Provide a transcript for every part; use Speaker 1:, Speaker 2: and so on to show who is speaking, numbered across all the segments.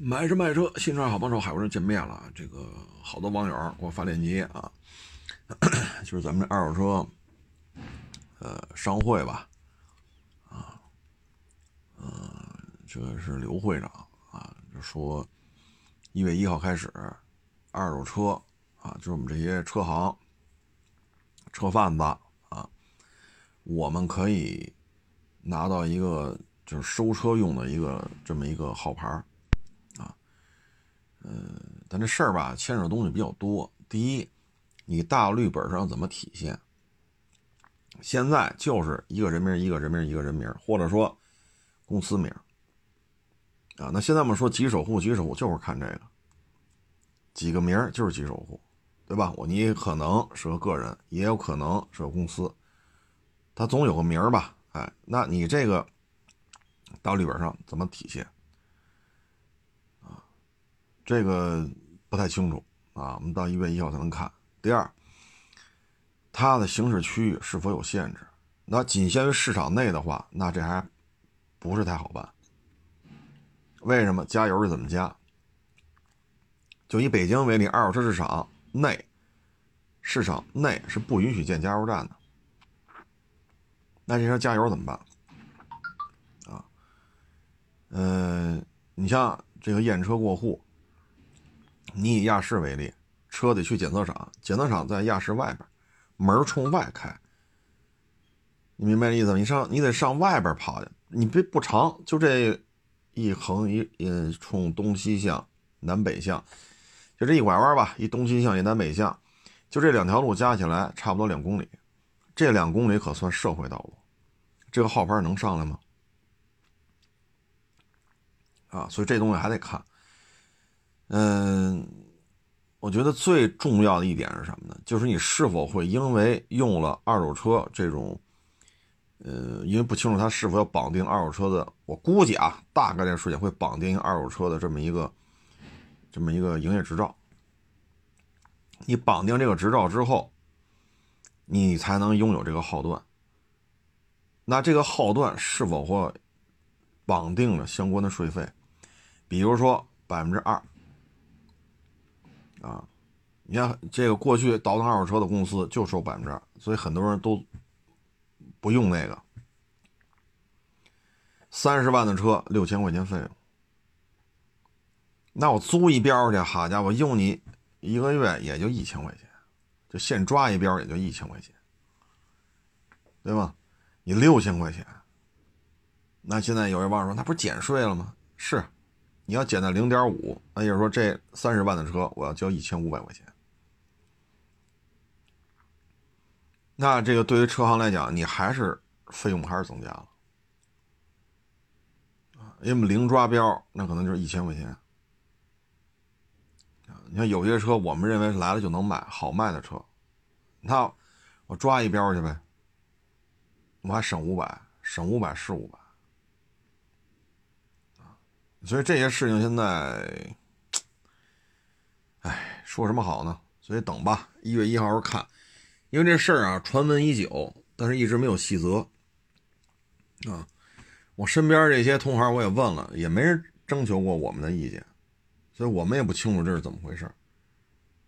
Speaker 1: 买车卖车，新车好帮手，海沃人见面了。这个好多网友给我发链接啊，就是咱们这二手车，呃，商会吧，啊，嗯，这个是刘会长啊，就说一月一号开始，二手车啊，就是我们这些车行、车贩子啊，我们可以拿到一个就是收车用的一个这么一个号牌。嗯，但这事儿吧，牵扯东西比较多。第一，你大绿本上怎么体现？现在就是一个人名，一个人名，一个人名，或者说公司名啊。那现在我们说几守护，几守护就是看这个几个名就是几守护，对吧？我你可能是个个人，也有可能是个公司，它总有个名吧？哎，那你这个大绿本上怎么体现？这个不太清楚啊，我们到一月一号才能看。第二，它的行驶区域是否有限制？那仅限于市场内的话，那这还不是太好办。为什么？加油是怎么加？就以北京为例，二手车市场内，市场内是不允许建加油站的。那这车加油怎么办？啊，嗯，你像这个验车过户。你以亚市为例，车得去检测厂，检测厂在亚市外边，门冲外开。你明白这意思吗？你上你得上外边跑去，你别不长，就这一横一嗯冲东西向、南北向，就这一拐弯吧，一东西向一南北向，就这两条路加起来差不多两公里，这两公里可算社会道路，这个号牌能上来吗？啊，所以这东西还得看。嗯，我觉得最重要的一点是什么呢？就是你是否会因为用了二手车这种，呃，因为不清楚他是否要绑定二手车的，我估计啊，大概率事件会绑定二手车的这么一个，这么一个营业执照。你绑定这个执照之后，你才能拥有这个号段。那这个号段是否会绑定了相关的税费？比如说百分之二。啊，你看这个过去倒腾二手车的公司就收百分之二，所以很多人都不用那个。三十万的车六千块钱费用，那我租一标去，好家伙，用你一个月也就一千块钱，就现抓一标也就一千块钱，对吧？你六千块钱，那现在有人网友说，那不是减税了吗？是。你要减到零点五，那就是说这三十万的车我要交一千五百块钱。那这个对于车行来讲，你还是费用还是增加了因为零抓标，那可能就是一千块钱你看有些车，我们认为来了就能卖，好卖的车，那我抓一标去呗，我还省五百，省五百是五百。所以这些事情现在，哎，说什么好呢？所以等吧，一月一号看，因为这事儿啊传闻已久，但是一直没有细则啊。我身边这些同行我也问了，也没人征求过我们的意见，所以我们也不清楚这是怎么回事。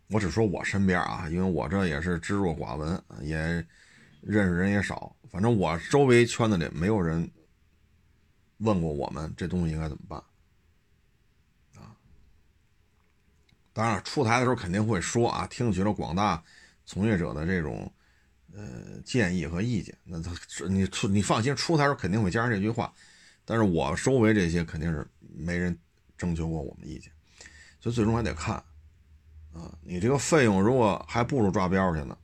Speaker 1: 我只说我身边啊，因为我这也是知若寡闻，也认识人也少，反正我周围圈子里没有人问过我们这东西应该怎么办。当然，出台的时候肯定会说啊，听取了广大从业者的这种呃建议和意见。那他你出你放心，出台时候肯定会加上这句话。但是我周围这些肯定是没人征求过我们意见，所以最终还得看啊。你这个费用如果还不如抓标去呢，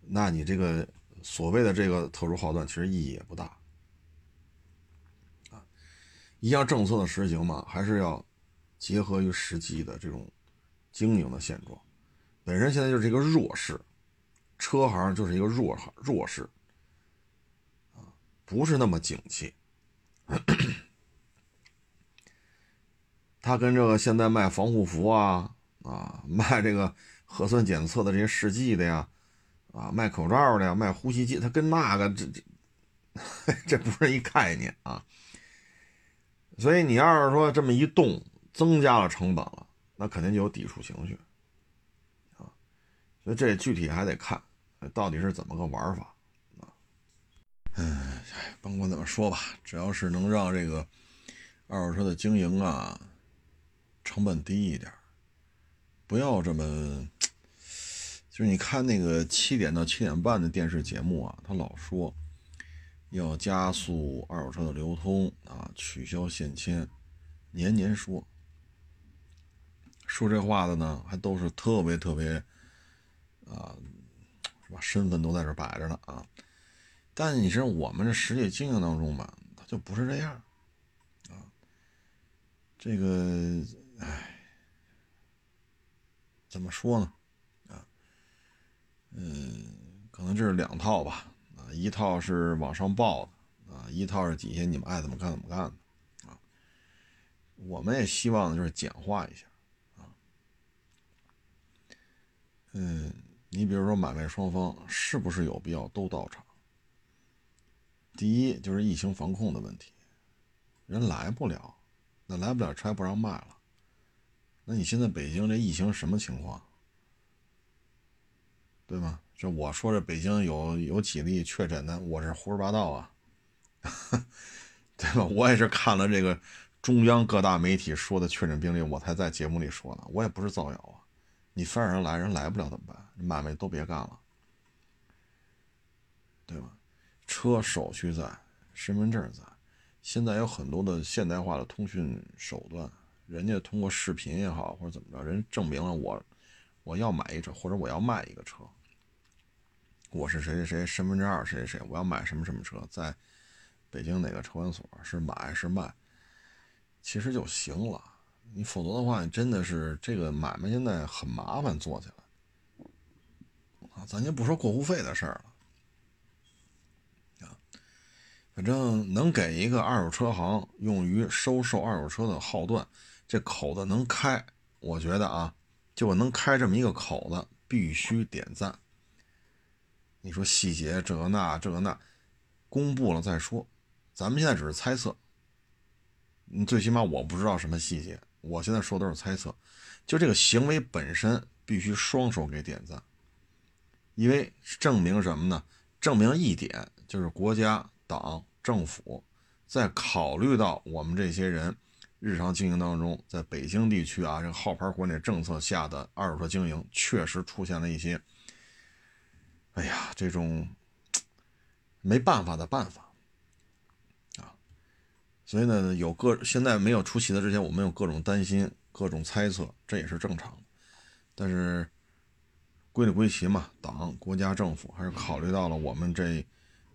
Speaker 1: 那你这个所谓的这个特殊号段其实意义也不大啊。一项政策的实行嘛，还是要结合于实际的这种。经营的现状，本身现在就是一个弱势，车行就是一个弱弱势，啊，不是那么景气。他跟这个现在卖防护服啊，啊，卖这个核酸检测的这些试剂的呀，啊，卖口罩的呀，卖呼吸机，他跟那个这这，这不是一概念啊。所以你要是说这么一动。增加了成本了，那肯定就有抵触情绪啊。所以这具体还得看，到底是怎么个玩法啊。嗯，甭管怎么说吧，只要是能让这个二手车的经营啊成本低一点，不要这么。就是你看那个七点到七点半的电视节目啊，他老说要加速二手车的流通啊，取消限迁，年年说。说这话的呢，还都是特别特别啊，是吧？身份都在这摆着呢啊。但你知道我们这实际经营当中吧，它就不是这样啊。这个，唉，怎么说呢？啊嗯，可能这是两套吧，啊，一套是往上报的，啊，一套是底下你们爱怎么干怎么干的，啊，我们也希望就是简化一下，啊，嗯，你比如说买卖双方是不是有必要都到场？第一就是疫情防控的问题，人来不了，那来不了车不让卖了，那你现在北京这疫情什么情况？对吗？就我说这北京有有几例确诊的，我是胡说八道啊，对吧？我也是看了这个中央各大媒体说的确诊病例，我才在节目里说的，我也不是造谣啊。你非让人来，人来不了怎么办？买卖都别干了，对吧？车手续在，身份证在，现在有很多的现代化的通讯手段，人家通过视频也好，或者怎么着，人证明了我我要买一车，或者我要卖一个车。我是谁谁谁，身份证二谁谁谁，我要买什么什么车，在北京哪个车管所是买是卖，其实就行了。你否则的话，你真的是这个买卖现在很麻烦做起来啊。咱就不说过户费的事儿了啊，反正能给一个二手车行用于收售二手车的号段，这口子能开，我觉得啊，就能开这么一个口子，必须点赞。你说细节这个那这个那，公布了再说，咱们现在只是猜测。你最起码我不知道什么细节，我现在说都是猜测。就这个行为本身必须双手给点赞，因为证明什么呢？证明一点就是国家、党、政府在考虑到我们这些人日常经营当中，在北京地区啊，这个号牌国内政策下的二手车经营确实出现了一些。哎呀，这种没办法的办法，所以呢，有各现在没有出奇的之前，我们有各种担心、各种猜测，这也是正常的。但是归里归齐嘛，党、国家、政府还是考虑到了我们这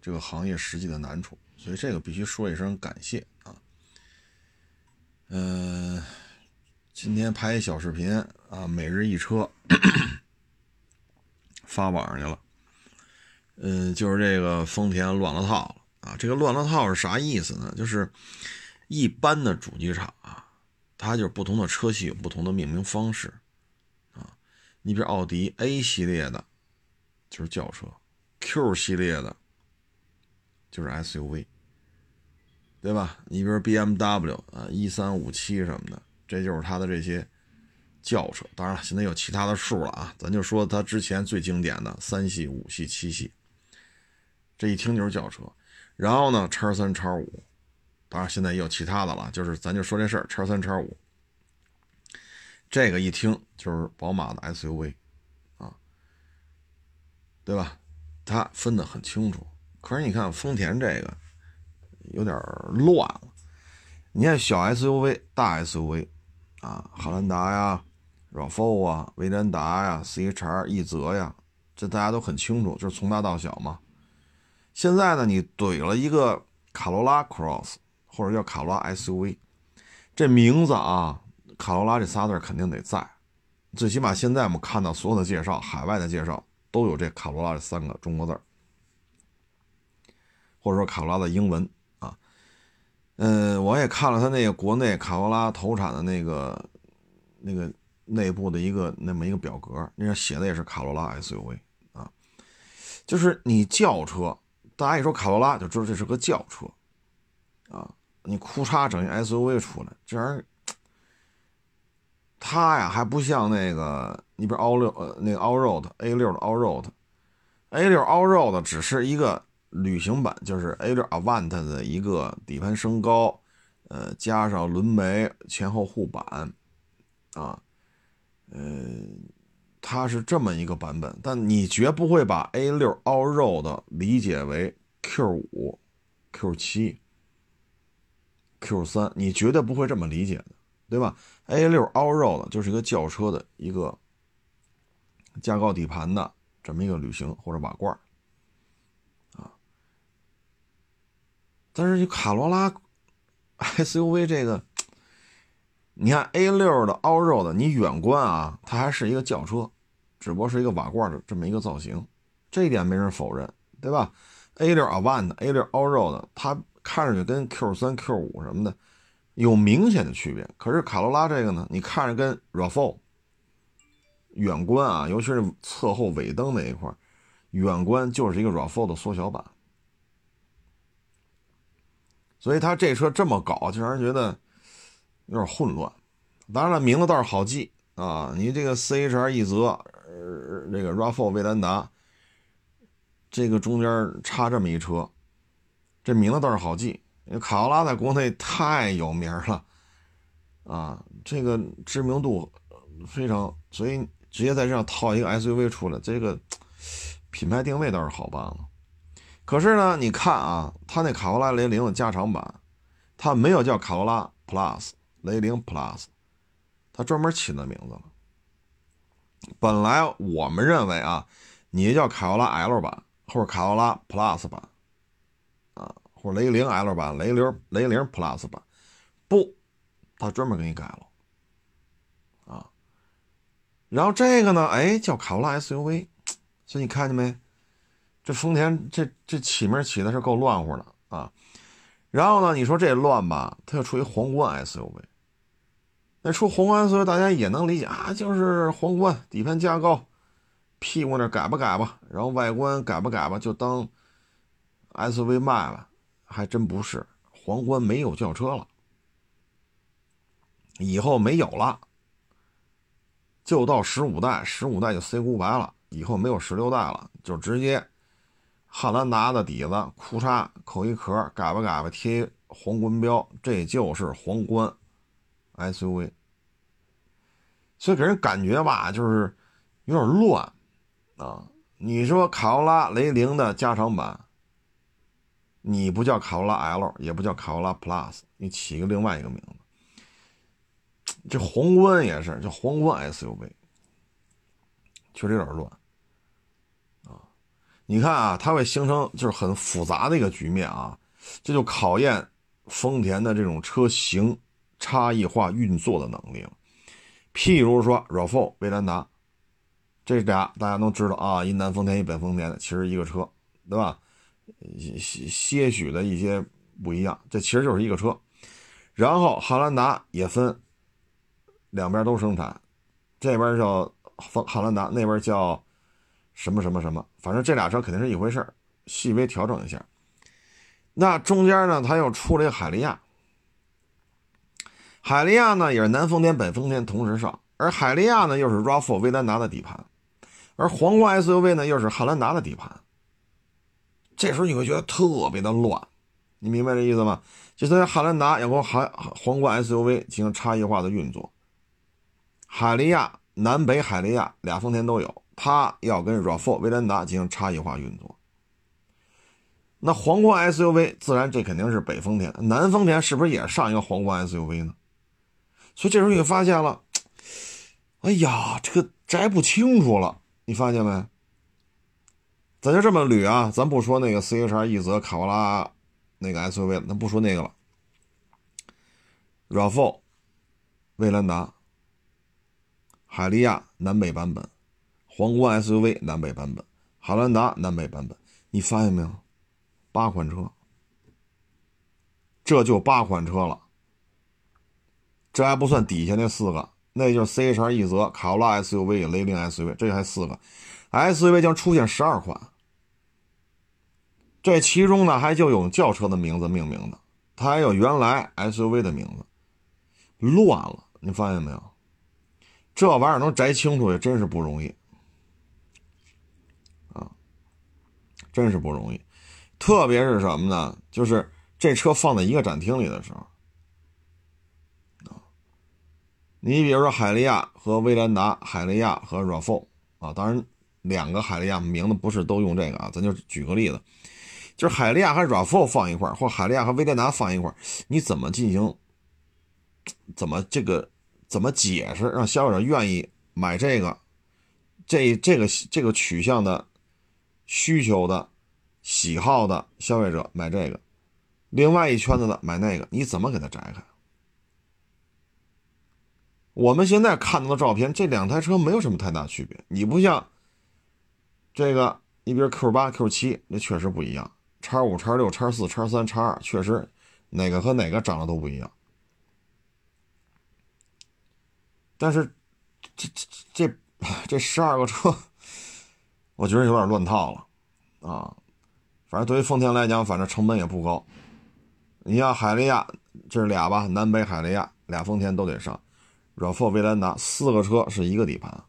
Speaker 1: 这个行业实际的难处，所以这个必须说一声感谢啊。嗯，今天拍一小视频啊，每日一车 发网上去了。嗯，就是这个丰田乱了套了啊！这个乱了套是啥意思呢？就是一般的主机厂啊，它就是不同的车系有不同的命名方式啊。你比如奥迪 A 系列的，就是轿车；Q 系列的，就是 SUV，对吧？你比如 BMW 啊，一三五七什么的，这就是它的这些轿车。当然了，现在有其他的数了啊，咱就说它之前最经典的三系、五系、七系。这一听就是轿车，然后呢，叉三、叉五，当然现在也有其他的了，就是咱就说这事儿，叉三、叉五，这个一听就是宝马的 SUV，啊，对吧？它分得很清楚。可是你看丰田这个有点乱了，你看小 SUV、大 SUV，啊，汉兰达呀、RAV4 啊、威兰达呀、CHR、奕泽呀，这大家都很清楚，就是从大到小嘛。现在呢，你怼了一个卡罗拉 Cross 或者叫卡罗拉 SUV，这名字啊，卡罗拉这仨字肯定得在，最起码现在我们看到所有的介绍，海外的介绍都有这卡罗拉这三个中国字或者说卡罗拉的英文啊。嗯，我也看了他那个国内卡罗拉投产的那个那个内部的一个那么一个表格，那上写的也是卡罗拉 SUV 啊，就是你轿车。大家一说卡罗拉就知道这是个轿车，啊，你哭嚓整一 SUV 出来，这玩意儿它呀还不像那个，你比如 All 六呃那个 All Road A 六的 All Road，A 六 All Road 只是一个旅行版，就是 A 六 Avant 的一个底盘升高，呃加上轮眉前后护板，啊，呃，它是这么一个版本，但你绝不会把 A 六 All Road 理解为 Q 五、Q 七。Q 三，你绝对不会这么理解的，对吧？A 六 All Road 就是一个轿车的一个加高底盘的这么一个旅行或者瓦罐啊。但是卡罗拉 SUV 这个，你看 A 六的 All Road，你远观啊，它还是一个轿车，只不过是一个瓦罐的这么一个造型，这一点没人否认，对吧？A 六 Avant，A 六 All Road，它。看上去跟 Q 三、Q 五什么的有明显的区别，可是卡罗拉这个呢，你看着跟 RAV4 远观啊，尤其是侧后尾灯那一块远观就是一个 RAV4 的缩小版，所以它这车这么搞，就让人觉得有点混乱。当然了，名字倒是好记啊，你这个 CHR 一泽，呃，这个 RAV4 威兰达，这个中间插这么一车。这名字倒是好记，因为卡罗拉在国内太有名了，啊，这个知名度非常，所以直接在这上套一个 SUV 出来，这个品牌定位倒是好办了。可是呢，你看啊，它那卡罗拉雷凌的加长版，它没有叫卡罗拉 Plus 雷凌 Plus，它专门起那名字了。本来我们认为啊，你叫卡罗拉 L 版或者卡罗拉 Plus 版。啊或者雷凌 L 版、雷凌雷凌 Plus 版，不，他专门给你改了啊。然后这个呢，哎，叫卡罗拉 SUV，所以你看见没？这丰田这这起名起的是够乱乎的啊。然后呢，你说这乱吧，它又出一皇冠 SUV。那出皇冠 SUV，大家也能理解啊，就是皇冠底盘加高，屁股那改吧改吧，然后外观改吧改吧，就当 SUV 卖了。还真不是，皇冠没有轿车了，以后没有了，就到十五代，十五代就 C 五白了，以后没有十六代了，就直接汉兰达的底子，裤衩扣一壳，改吧改吧贴皇冠标，这就是皇冠 SUV，所以给人感觉吧，就是有点乱啊。你说卡罗拉雷凌的加长版。你不叫卡罗拉 L，也不叫卡罗拉 Plus，你起一个另外一个名字。这皇冠也是叫皇冠 SUV，确实有点乱啊。你看啊，它会形成就是很复杂的一个局面啊，这就考验丰田的这种车型差异化运作的能力。譬如说 RAV4、威兰达，这俩大家都知道啊，一南丰田一北丰田的，其实一个车，对吧？些些许的一些不一样，这其实就是一个车。然后汉兰达也分两边都生产，这边叫汉兰达，那边叫什么什么什么，反正这俩车肯定是一回事细微调整一下。那中间呢，它又出了一个海利亚，海利亚呢也是南丰田、北丰田同时上，而海利亚呢又是 RAV4 威兰达的底盘，而皇冠 SUV 呢又是汉兰达的底盘。这时候你会觉得特别的乱，你明白这意思吗？就在汉兰达要跟海皇冠 SUV 进行差异化的运作，海利亚南北海利亚俩丰田都有，它要跟 RAV4 威兰达进行差异化运作。那皇冠 SUV 自然这肯定是北丰田，南丰田是不是也上一个皇冠 SUV 呢？所以这时候你发现了，哎呀，这个摘不清楚了，你发现没？咱就这么捋啊，咱不说那个 CHR 一泽卡罗拉那个 SUV 了，咱不说那个了。RAV4、威兰达、海利亚南北版本，皇冠 SUV 南北版本，汉兰达南北版本，你发现没有？八款车，这就八款车了。这还不算底下那四个，那就是 CHR 一泽、卡罗拉 SUV、雷凌 SUV，这还四个，SUV 将出现十二款。这其中呢，还就有轿车的名字命名的，它还有原来 SUV 的名字，乱了，你发现没有？这玩意儿能摘清楚也真是不容易啊，真是不容易。特别是什么呢？就是这车放在一个展厅里的时候啊，你比如说海利亚和威兰达，海利亚和 RAV4 啊，当然两个海利亚名字不是都用这个啊，咱就举个例子，就是海利亚和 RAV4 放一块或海利亚和威兰达放一块你怎么进行？怎么这个？怎么解释让消费者愿意买这个？这这个这个取向的需求的喜好的消费者买这个，另外一圈子的买那个，你怎么给他摘开？我们现在看到的照片，这两台车没有什么太大区别。你不像这个，你比如 Q 八、Q 七，那确实不一样。叉五、叉六、叉四、叉三、叉二，确实哪个和哪个长得都不一样。但是，这这这这十二个车，我觉得有点乱套了啊！反正对于丰田来讲，反正成本也不高。你像海利亚，这是俩吧？南北海利亚俩丰田都得上。RAV4、威兰达四个车是一个底盘，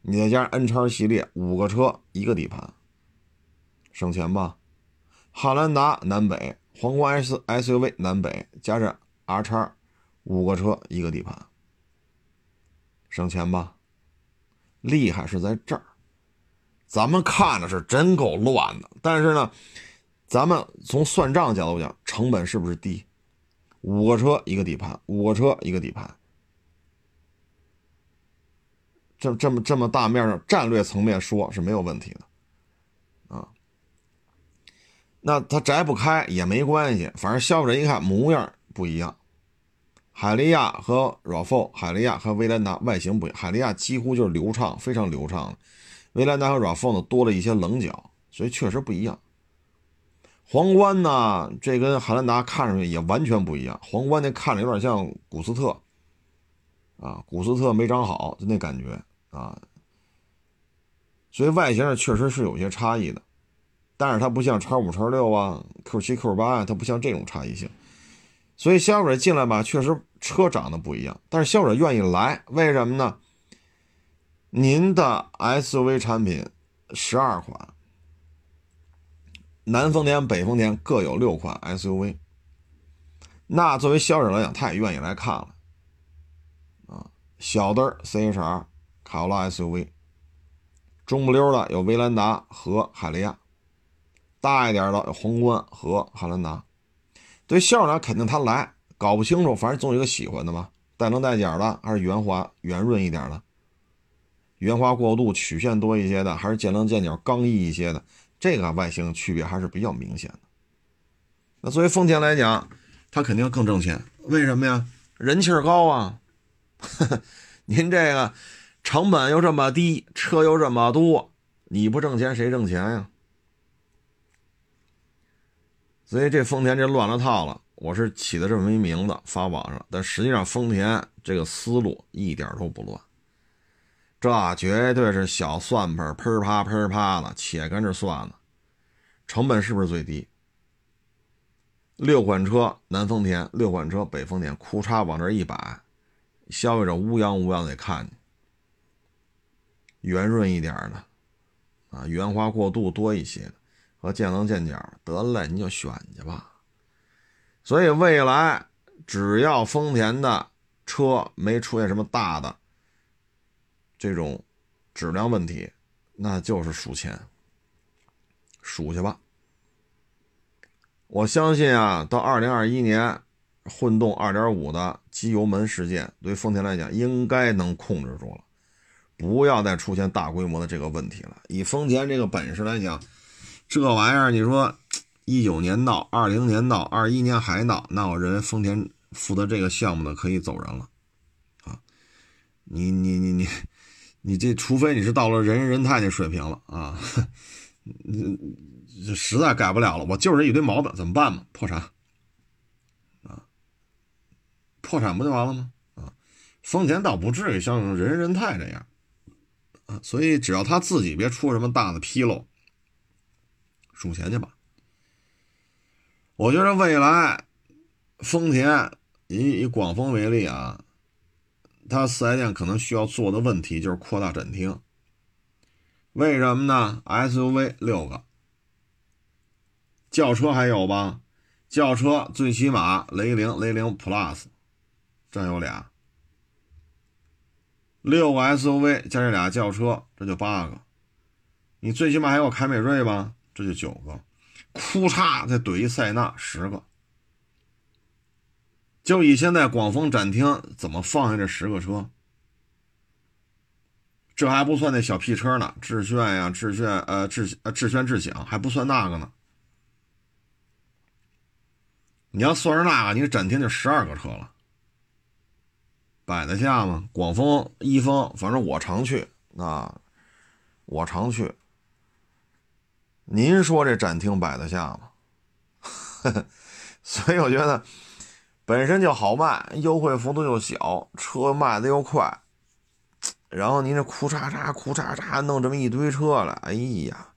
Speaker 1: 你再加上 N 叉系列五个车一个底盘，省钱吧？汉兰达南北皇冠 S SUV 南北加上 R 叉五个车一个底盘。省钱吧，厉害是在这儿，咱们看着是真够乱的。但是呢，咱们从算账角度讲，成本是不是低？五个车一个底盘，五个车一个底盘，这这么这么大面上战略层面说是没有问题的，啊，那他摘不开也没关系，反正消费者一看模样不一样。海利亚和 RAV4，海利亚和威兰达外形不一样，海利亚几乎就是流畅，非常流畅威兰达和 RAV4 呢多了一些棱角，所以确实不一样。皇冠呢，这跟汉兰达看上去也完全不一样。皇冠那看着有点像古斯特，啊，古斯特没长好，就那感觉啊。所以外形上确实是有些差异的，但是它不像叉五、叉六啊、Q 七、Q 八啊，它不像这种差异性。所以消费者进来吧，确实车长得不一样，但是消费者愿意来，为什么呢？您的 SUV 产品十二款，南丰田、北丰田各有六款 SUV，那作为消费者来讲，他也愿意来看了。啊，小的 CHR 卡罗拉 SUV，中不溜的有威兰达和海利亚，大一点的有皇冠和汉兰达。对消费者肯定他来，搞不清楚，反正总有一个喜欢的吧，带棱带角的，还是圆滑圆润一点的，圆滑过渡曲线多一些的，还是见棱见角刚毅一些的，这个外形区别还是比较明显的。那作为丰田来讲，它肯定更挣钱，为什么呀？人气高啊！您这个成本又这么低，车又这么多，你不挣钱谁挣钱呀？所以这丰田这乱了套了，我是起的这么一名字发网上，但实际上丰田这个思路一点都不乱，这绝对是小算盘喷啪喷啪的，且跟着算呢。成本是不是最低？六款车南丰田，六款车北丰田，库叉往这一摆，消费者乌泱乌泱得看见，圆润一点的，啊，圆滑过渡多一些。和见棱见角，得嘞，你就选去吧。所以未来只要丰田的车没出现什么大的这种质量问题，那就是数钱，数去吧。我相信啊，到二零二一年，混动二点五的机油门事件对丰田来讲应该能控制住了，不要再出现大规模的这个问题了。以丰田这个本事来讲。这玩意儿，你说一九年闹，二零年闹，二一年还闹，那我认为丰田负责这个项目的可以走人了，啊，你你你你你这，除非你是到了人人泰那水平了啊，这实在改不了了，我就是一堆毛病，怎么办嘛？破产，啊，破产不就完了吗？啊，丰田倒不至于像人人泰这样，所以只要他自己别出什么大的纰漏。数钱去吧。我觉得未来丰田以以广丰为例啊，它四 S 店可能需要做的问题就是扩大展厅。为什么呢？SUV 六个，轿车还有吧？轿车最起码雷凌、雷凌 Plus，这有俩。六个 SUV 加这俩轿车，这就八个。你最起码还有凯美瑞吧？这就九个。哭嚓，再怼一塞纳，十个。就以现在广丰展厅怎么放下这十个车？这还不算那小屁车呢，致炫呀，致炫，呃，致呃，致炫、致享还不算那个呢。你要算上那个，你展厅就十二个车了，摆得下吗？广丰、一丰，反正我常去，啊，我常去。您说这展厅摆得下吗？所以我觉得本身就好卖，优惠幅度又小，车卖的又快。然后您这哭嚓嚓、哭嚓嚓，弄这么一堆车来，哎呀，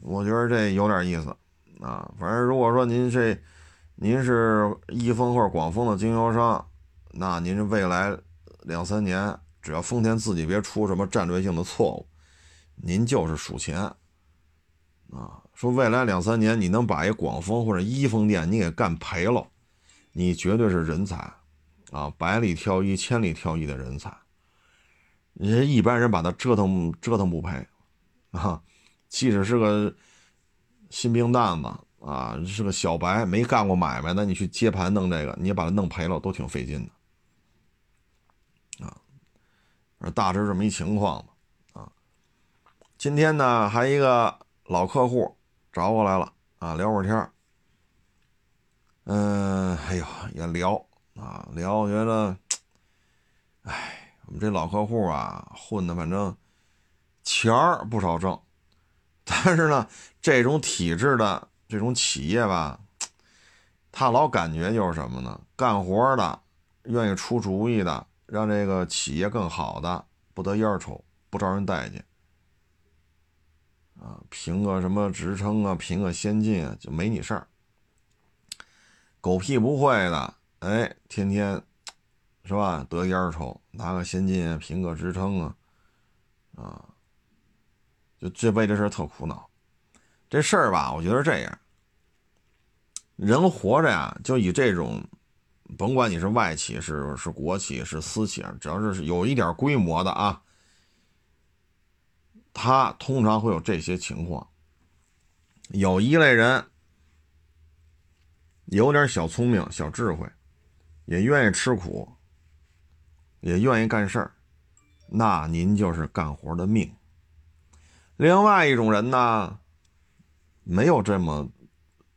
Speaker 1: 我觉得这有点意思啊。反正如果说您这您是一丰或者广丰的经销商，那您未来两三年，只要丰田自己别出什么战略性的错误，您就是数钱啊。说未来两三年你能把一广丰或者一丰店你给干赔了，你绝对是人才。啊，百里挑一、千里挑一的人才，人一般人把他折腾折腾不赔，啊，即使是个新兵蛋子啊，是个小白，没干过买卖的，你去接盘弄这个，你把它弄赔了，都挺费劲的，啊，大致这么一情况吧，啊，今天呢，还一个老客户找过来了，啊，聊会儿天嗯，哎呦，也聊。啊，聊我觉得，哎，我们这老客户啊，混的反正钱儿不少挣，但是呢，这种体制的这种企业吧，他老感觉就是什么呢？干活的，愿意出主意的，让这个企业更好的，不得烟抽，不招人待见，啊，评个什么职称啊，评个先进啊，就没你事儿，狗屁不会的。哎，天天是吧？得烟抽，拿个先进，评个职称啊，啊，就这为这事特苦恼。这事儿吧，我觉得这样，人活着呀，就以这种，甭管你是外企是是国企是私企，只要是有一点规模的啊，他通常会有这些情况。有一类人，有点小聪明、小智慧。也愿意吃苦，也愿意干事儿，那您就是干活的命。另外一种人呢，没有这么，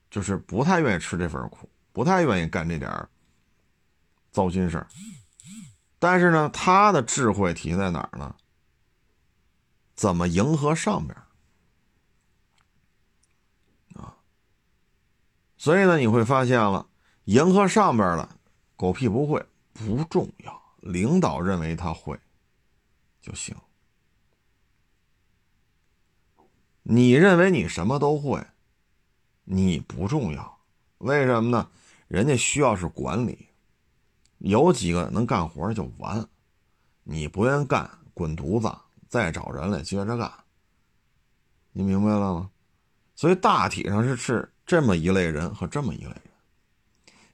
Speaker 1: 就是不太愿意吃这份苦，不太愿意干这点糟心事儿。但是呢，他的智慧体现在哪儿呢？怎么迎合上边啊？所以呢，你会发现了，迎合上边了。狗屁不会不重要，领导认为他会就行。你认为你什么都会，你不重要。为什么呢？人家需要是管理，有几个能干活就完。你不愿干，滚犊子，再找人来接着干。你明白了吗？所以大体上是是这么一类人和这么一类人。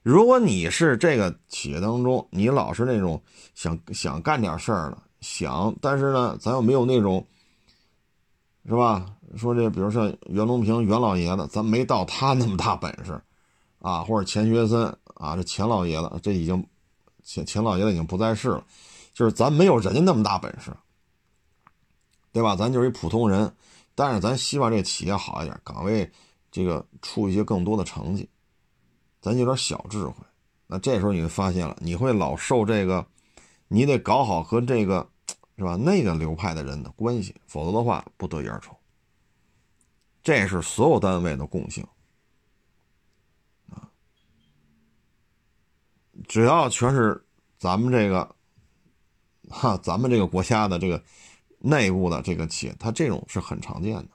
Speaker 1: 如果你是这个企业当中，你老是那种想想干点事儿的，想，但是呢，咱又没有那种，是吧？说这，比如像袁隆平袁老爷子，咱没到他那么大本事，啊，或者钱学森啊，这钱老爷子，这已经钱钱老爷子已经不在世了，就是咱没有人家那么大本事，对吧？咱就是一普通人，但是咱希望这企业好一点，岗位这个出一些更多的成绩。咱有点小智慧，那这时候你就发现了，你会老受这个，你得搞好和这个，是吧？那个流派的人的关系，否则的话不得烟抽。这是所有单位的共性啊！只要全是咱们这个，哈，咱们这个国家的这个内部的这个企业，它这种是很常见的。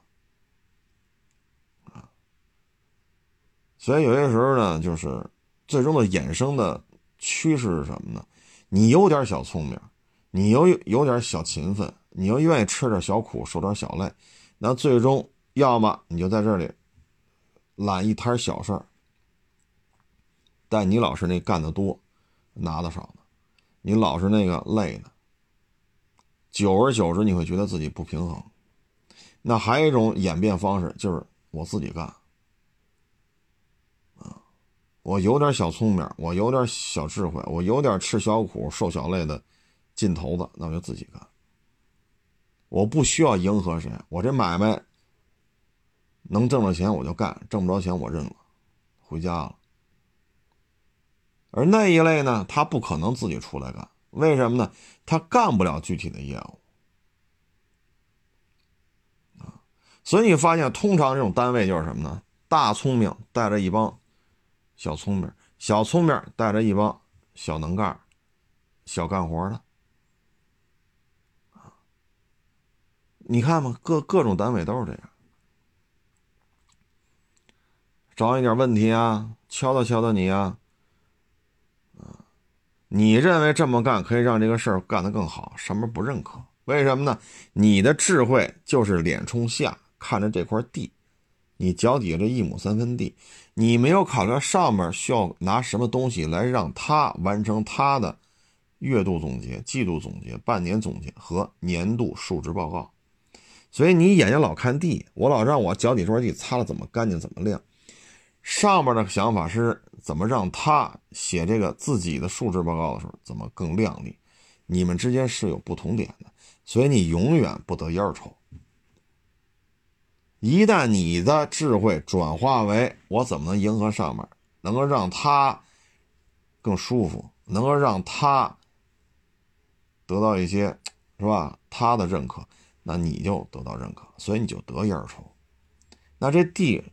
Speaker 1: 所以有些时候呢，就是最终的衍生的趋势是什么呢？你有点小聪明，你有有点小勤奋，你又愿意吃点小苦，受点小累，那最终要么你就在这里揽一摊小事儿，但你老是那干的多，拿的少呢，你老是那个累的，久而久之你会觉得自己不平衡。那还有一种演变方式，就是我自己干，啊，我有点小聪明，我有点小智慧，我有点吃小苦、受小累的劲头子，那我就自己干。我不需要迎合谁，我这买卖能挣着钱我就干，挣不着钱我认了，回家了。而那一类呢，他不可能自己出来干，为什么呢？他干不了具体的业务啊。所以你发现，通常这种单位就是什么呢？大聪明带着一帮小聪明，小聪明带着一帮小能干、小干活的你看嘛，各各种单位都是这样，找你点问题啊，敲打敲打你啊，啊，你认为这么干可以让这个事儿干得更好，上面不认可，为什么呢？你的智慧就是脸冲下。看着这块地，你脚底下这一亩三分地，你没有考虑到上面需要拿什么东西来让他完成他的月度总结、季度总结、半年总结和年度述职报告。所以你眼睛老看地，我老让我脚底这块地擦了怎么干净怎么亮。上面的想法是怎么让他写这个自己的述职报告的时候怎么更亮丽。你们之间是有不同点的，所以你永远不得烟抽。一旦你的智慧转化为我怎么能迎合上面，能够让他更舒服，能够让他得到一些，是吧？他的认可，那你就得到认可，所以你就得烟抽。那这地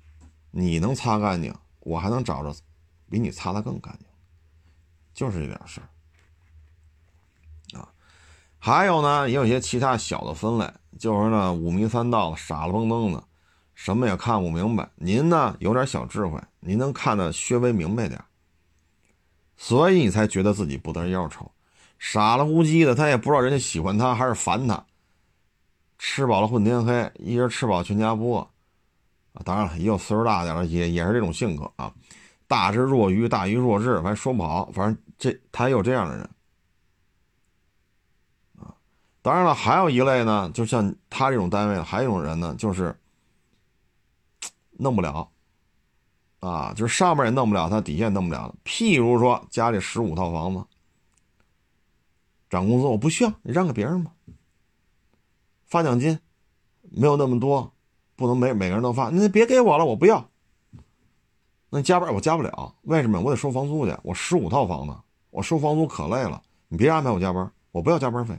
Speaker 1: 你能擦干净，我还能找着比你擦的更干净，就是这点事儿啊。还有呢，也有些其他小的分类，就是呢五迷三道的、傻了蹦登的。什么也看不明白，您呢有点小智慧，您能看得稍微明白点，所以你才觉得自己不得要抽，傻了呼叽的，他也不知道人家喜欢他还是烦他，吃饱了混天黑，一人吃饱全家不饿当然了，也有岁数大点的，也也是这种性格啊，大智若愚，大愚若智，反正说不好，反正这他也有这样的人啊。当然了，还有一类呢，就像他这种单位，还有一种人呢，就是。弄不了，啊，就是上面也弄不了，他底下也弄不了。譬如说家里十五套房子，涨工资我不需要，你让给别人吧。发奖金没有那么多，不能每每个人都发，那别给我了，我不要。那加班我加不了，为什么？我得收房租去，我十五套房子，我收房租可累了。你别安排我加班，我不要加班费。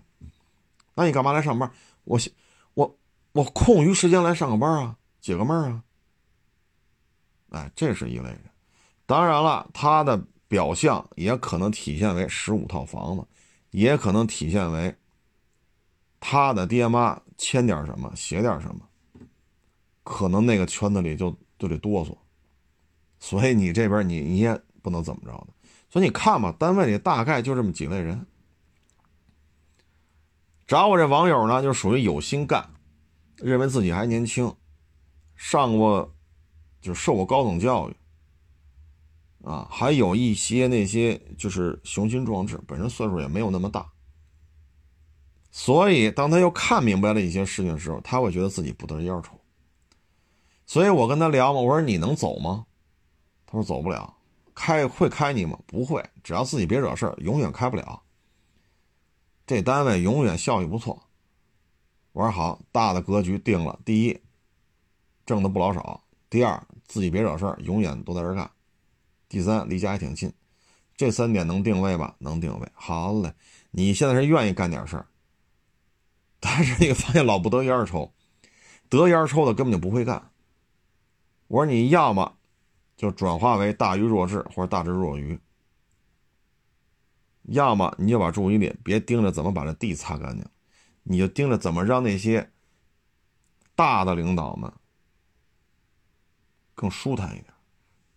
Speaker 1: 那你干嘛来上班？我我我空余时间来上个班啊，解个闷啊。哎，这是一类人，当然了，他的表象也可能体现为十五套房子，也可能体现为他的爹妈签点什么，写点什么，可能那个圈子里就就得哆嗦，所以你这边你你也不能怎么着的，所以你看吧，单位里大概就这么几类人。找我这网友呢，就属于有心干，认为自己还年轻，上过。就受过高等教育，啊，还有一些那些就是雄心壮志，本身岁数也没有那么大，所以当他又看明白了一些事情的时候，他会觉得自己不得烟抽。所以我跟他聊嘛，我说你能走吗？他说走不了。开会开你吗？不会，只要自己别惹事儿，永远开不了。这单位永远效益不错。我说好，大的格局定了，第一，挣的不老少。第二，自己别惹事儿，永远都在这干。第三，离家也挺近，这三点能定位吧？能定位。好嘞，你现在是愿意干点事儿，但是你发现老不得烟抽，得烟抽的根本就不会干。我说你要么就转化为大愚若智或者大智若愚，要么你就把注意力别盯着怎么把这地擦干净，你就盯着怎么让那些大的领导们。更舒坦一点，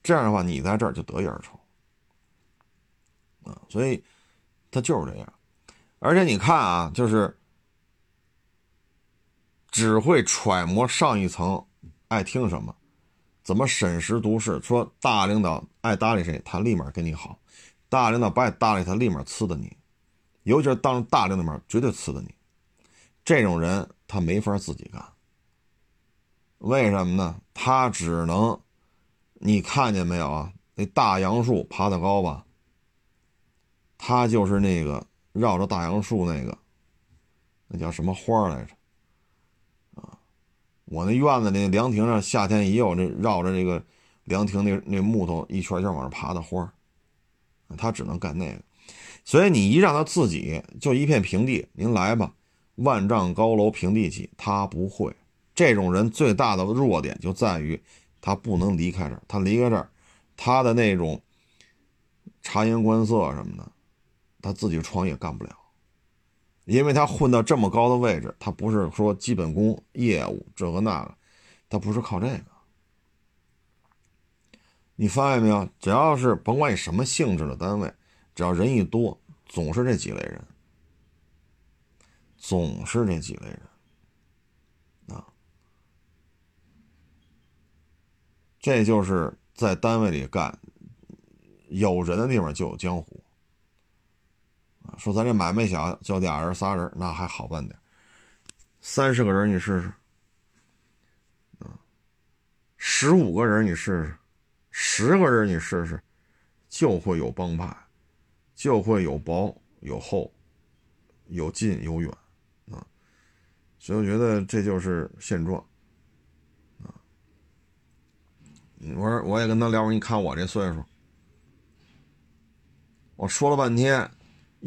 Speaker 1: 这样的话，你在这儿就得一而抽啊。所以，他就是这样。而且你看啊，就是只会揣摩上一层爱听什么，怎么审时度势。说大领导爱搭理谁，他立马跟你好；大领导不爱搭理他，立马呲的你。尤其是当着大领导面，绝对呲的你。这种人他没法自己干。为什么呢？他只能，你看见没有啊？那大杨树爬得高吧？他就是那个绕着大杨树那个，那叫什么花来着？我那院子里凉亭上，夏天也有这绕着这个凉亭那那木头一圈圈往上爬的花他只能干那个。所以你一让他自己就一片平地，您来吧，万丈高楼平地起，他不会。这种人最大的弱点就在于，他不能离开这儿。他离开这儿，他的那种察言观色什么的，他自己创业干不了，因为他混到这么高的位置，他不是说基本功、业务这个那个，他不是靠这个。你发现没有？只要是甭管你什么性质的单位，只要人一多，总是这几类人，总是这几类人。这就是在单位里干，有人的地方就有江湖。说咱这买卖小，就俩人仨人，那还好办点。三十个人你试试，十五个人你试试，十个人你试试，就会有帮派，就会有薄有厚，有近有远，啊，所以我觉得这就是现状。啊我说，我也跟他聊。你看我这岁数，我说了半天，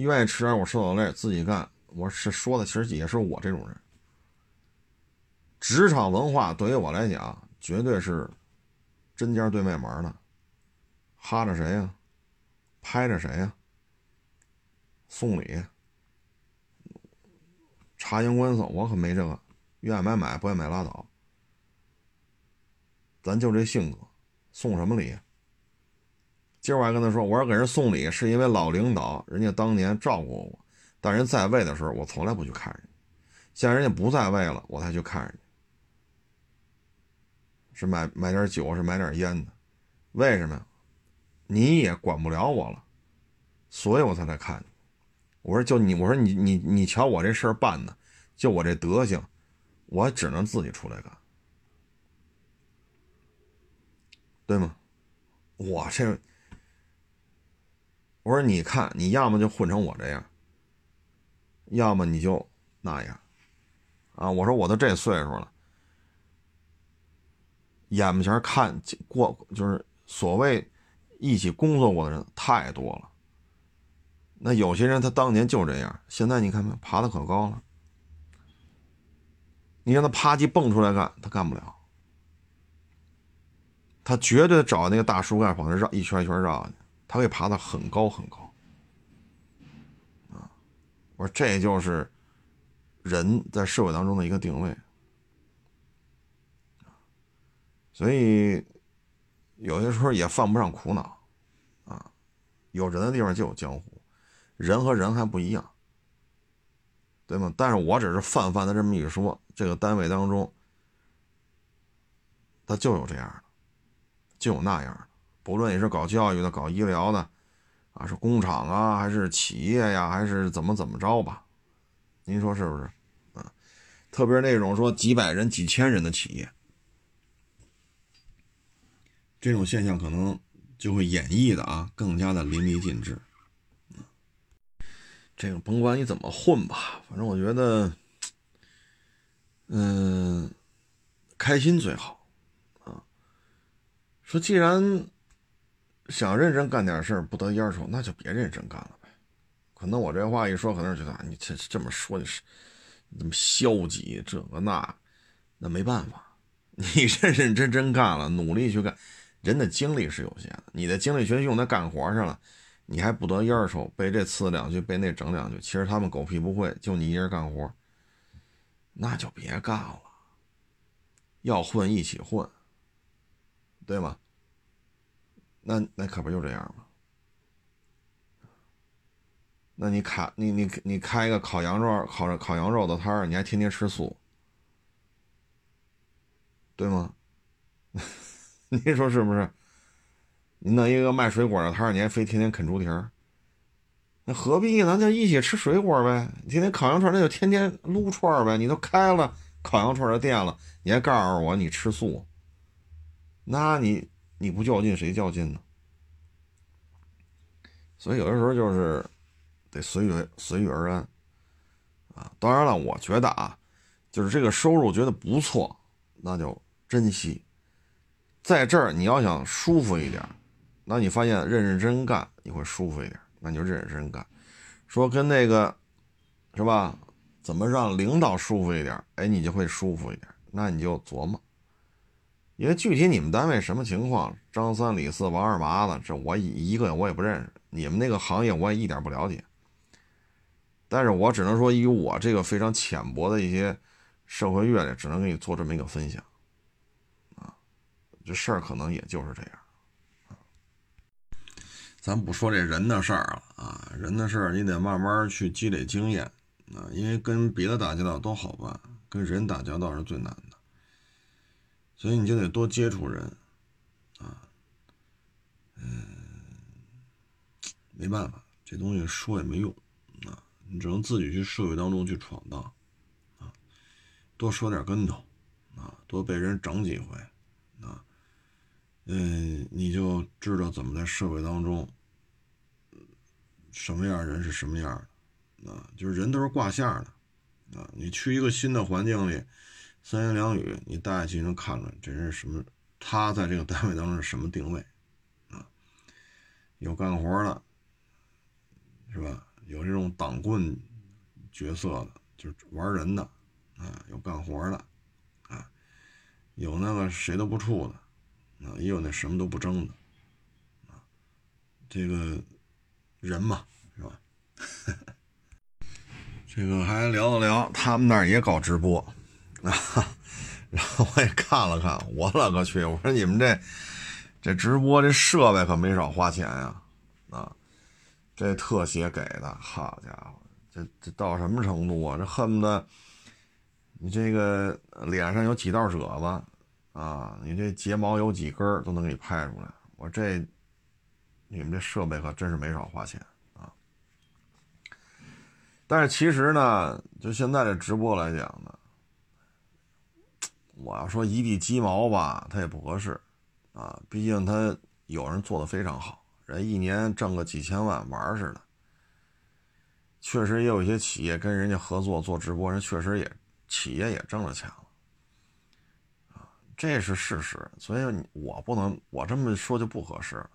Speaker 1: 愿意吃点我受点累，自己干。我是说的，其实也是我这种人。职场文化对于我来讲，绝对是针尖对麦芒的。哈着谁呀？拍着谁呀？送礼，察言观色，我可没这个。愿意买买，不愿意买拉倒。咱就这性格，送什么礼？今儿我还跟他说，我说给人送礼是因为老领导人家当年照顾我，但人在位的时候我从来不去看人家，现在人家不在位了，我才去看人家。是买买点酒，是买点烟的，为什么呀？你也管不了我了，所以我才来看你。我说就你，我说你你你瞧我这事儿办的，就我这德行，我只能自己出来干。对吗？我这，我说你看，你要么就混成我这样，要么你就那样，啊！我说我都这岁数了，眼巴前看过就是所谓一起工作过的人太多了。那有些人他当年就这样，现在你看没，爬的可高了。你让他啪叽蹦出来干，他干不了。他绝对找那个大树干往那绕一圈一圈绕去，他可以爬得很高很高。啊，我说这就是人在社会当中的一个定位。所以有些时候也犯不上苦恼，啊，有人的地方就有江湖，人和人还不一样，对吗？但是我只是泛泛的这么一说，这个单位当中，他就有这样的。就有那样的，不论你是搞教育的、搞医疗的，啊，是工厂啊，还是企业呀，还是怎么怎么着吧？您说是不是？啊，特别是那种说几百人、几千人的企业，这种现象可能就会演绎的啊，更加的淋漓尽致。这个甭管你怎么混吧，反正我觉得，嗯，开心最好啊。说，既然想认真干点事儿不得烟抽，那就别认真干了呗。可能我这话一说，可能觉得，你这这么说就是那么消极，这个那，那没办法，你认认真真干了，努力去干。人的精力是有限的，你的精力全用在干活上了，你还不得烟抽，被这呲两句，被那整两句。其实他们狗屁不会，就你一人干活，那就别干了。要混一起混。对吗？那那可不就这样吗？那你开你你你开一个烤羊肉烤烤羊肉的摊儿，你还天天吃素，对吗？你说是不是？你弄一个卖水果的摊儿，你还非天天啃猪蹄儿，那何必呢？就一起吃水果呗。天天烤羊串，那就天天撸串呗。你都开了烤羊串的店了，你还告诉我你吃素，那你你不较劲谁较劲呢？所以有的时候就是得随缘随遇而安啊。当然了，我觉得啊，就是这个收入觉得不错，那就珍惜。在这儿你要想舒服一点。那你发现认认真干你会舒服一点，那你就认认真干。说跟那个是吧？怎么让领导舒服一点？哎，你就会舒服一点。那你就琢磨，因为具体你们单位什么情况，张三李四王二麻子，这我一个我也不认识。你们那个行业我也一点不了解。但是我只能说，以我这个非常浅薄的一些社会阅历，只能给你做这么一个分享。啊，这事儿可能也就是这样。咱不说这人的事儿了啊，人的事儿你得慢慢去积累经验啊，因为跟别的打交道都好办，跟人打交道是最难，所以你就得多接触人啊。嗯，没办法，这东西说也没用啊，你只能自己去社会当中去闯荡啊，多说点跟头啊，多被人整几回啊。嗯，你就知道怎么在社会当中，什么样人是什么样的，啊，就是人都是挂相的，啊，你去一个新的环境里，三言两语，你大概就能看出来这人是什么，他在这个单位当中是什么定位，啊，有干活的，是吧？有这种党棍角色的，就是玩人的，啊，有干活的，啊，有那个谁都不处的。啊，也有那什么都不争的，啊，这个人嘛，是吧？这个还聊了聊，他们那儿也搞直播啊，然后我也看了看，我勒个去！我说你们这这直播这设备可没少花钱呀，啊，这特写给的，好家伙，这这到什么程度啊？这恨不得你这个脸上有几道褶子。啊，你这睫毛有几根都能给你拍出来。我这，你们这设备可真是没少花钱啊。但是其实呢，就现在这直播来讲呢，我要说一地鸡毛吧，它也不合适啊。毕竟他有人做的非常好，人一年挣个几千万玩似的。确实也有一些企业跟人家合作做直播，人确实也企业也挣了钱了。啊这是事实，所以我不能我这么说就不合适了。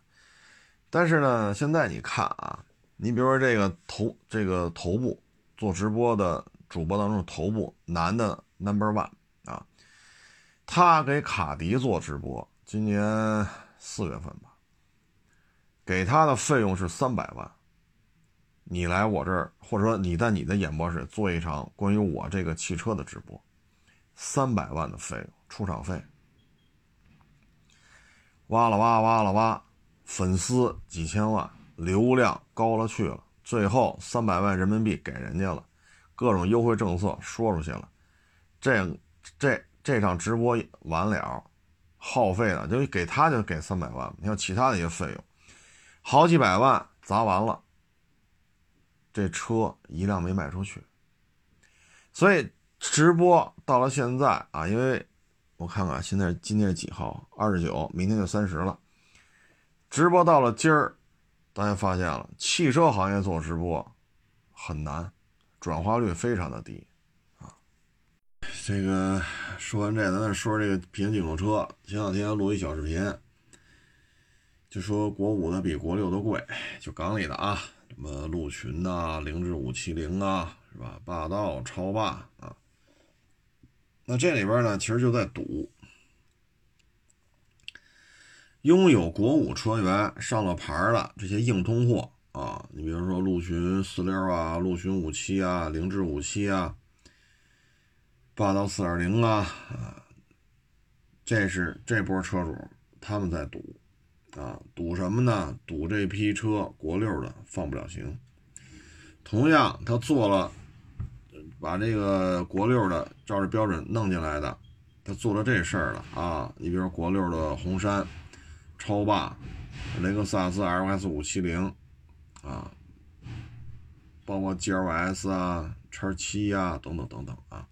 Speaker 1: 但是呢，现在你看啊，你比如说这个头这个头部做直播的主播当中，头部男的 number one，他给卡迪做直播，今年四月份吧，给他的费用是三百万。你来我这儿，或者说你在你的演播室做一场关于我这个汽车的直播，三百万的费用。出场费，挖了挖，挖了挖，粉丝几千万，流量高了去了，最后三百万人民币给人家了，各种优惠政策说出去了，这这这场直播完了，耗费的就给他就给三百万，你像其他的一些费用，好几百万砸完了，这车一辆没卖出去，所以直播到了现在啊，因为。我看看，现在今天是几号？二十九，明天就三十了。直播到了今儿，大家发现了，汽车行业做直播很难，转化率非常的低。这个说完这，咱再说这个平行进口车。前两天录一小视频，就说国五的比国六的贵，就港里的啊，什么陆巡呐、凌志五七零啊，是吧？霸道、超霸啊。那这里边呢，其实就在赌，拥有国五车源上了牌的这些硬通货啊，你比如说陆巡四六啊、陆巡五七啊、凌志五七啊、霸道四点零啊，啊，这是这波车主他们在赌啊，赌什么呢？赌这批车国六的放不了行，同样他做了把这个国六的照着标准弄进来的，他做了这事儿了啊！你比如说国六的红山、超霸、雷克萨斯 LS 五七零啊，包括 GLS 啊、叉七啊等等等等啊，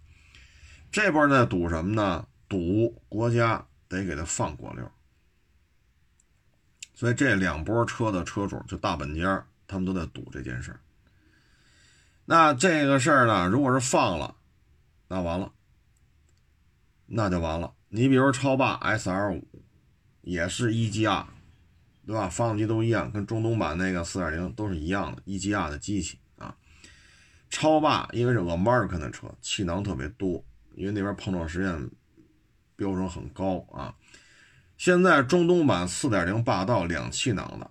Speaker 1: 这波在赌什么呢？赌国家得给他放国六。所以这两波车的车主就大本家，他们都在赌这件事儿。那这个事儿呢，如果是放了，那完了，那就完了。你比如超霸 S R 五，也是一 G R，对吧？发动机都一样，跟中东版那个四点零都是一样的，一 G R 的机器啊。超霸因为是 American 的车，气囊特别多，因为那边碰撞实验标准很高啊。现在中东版4.0霸道两气囊的，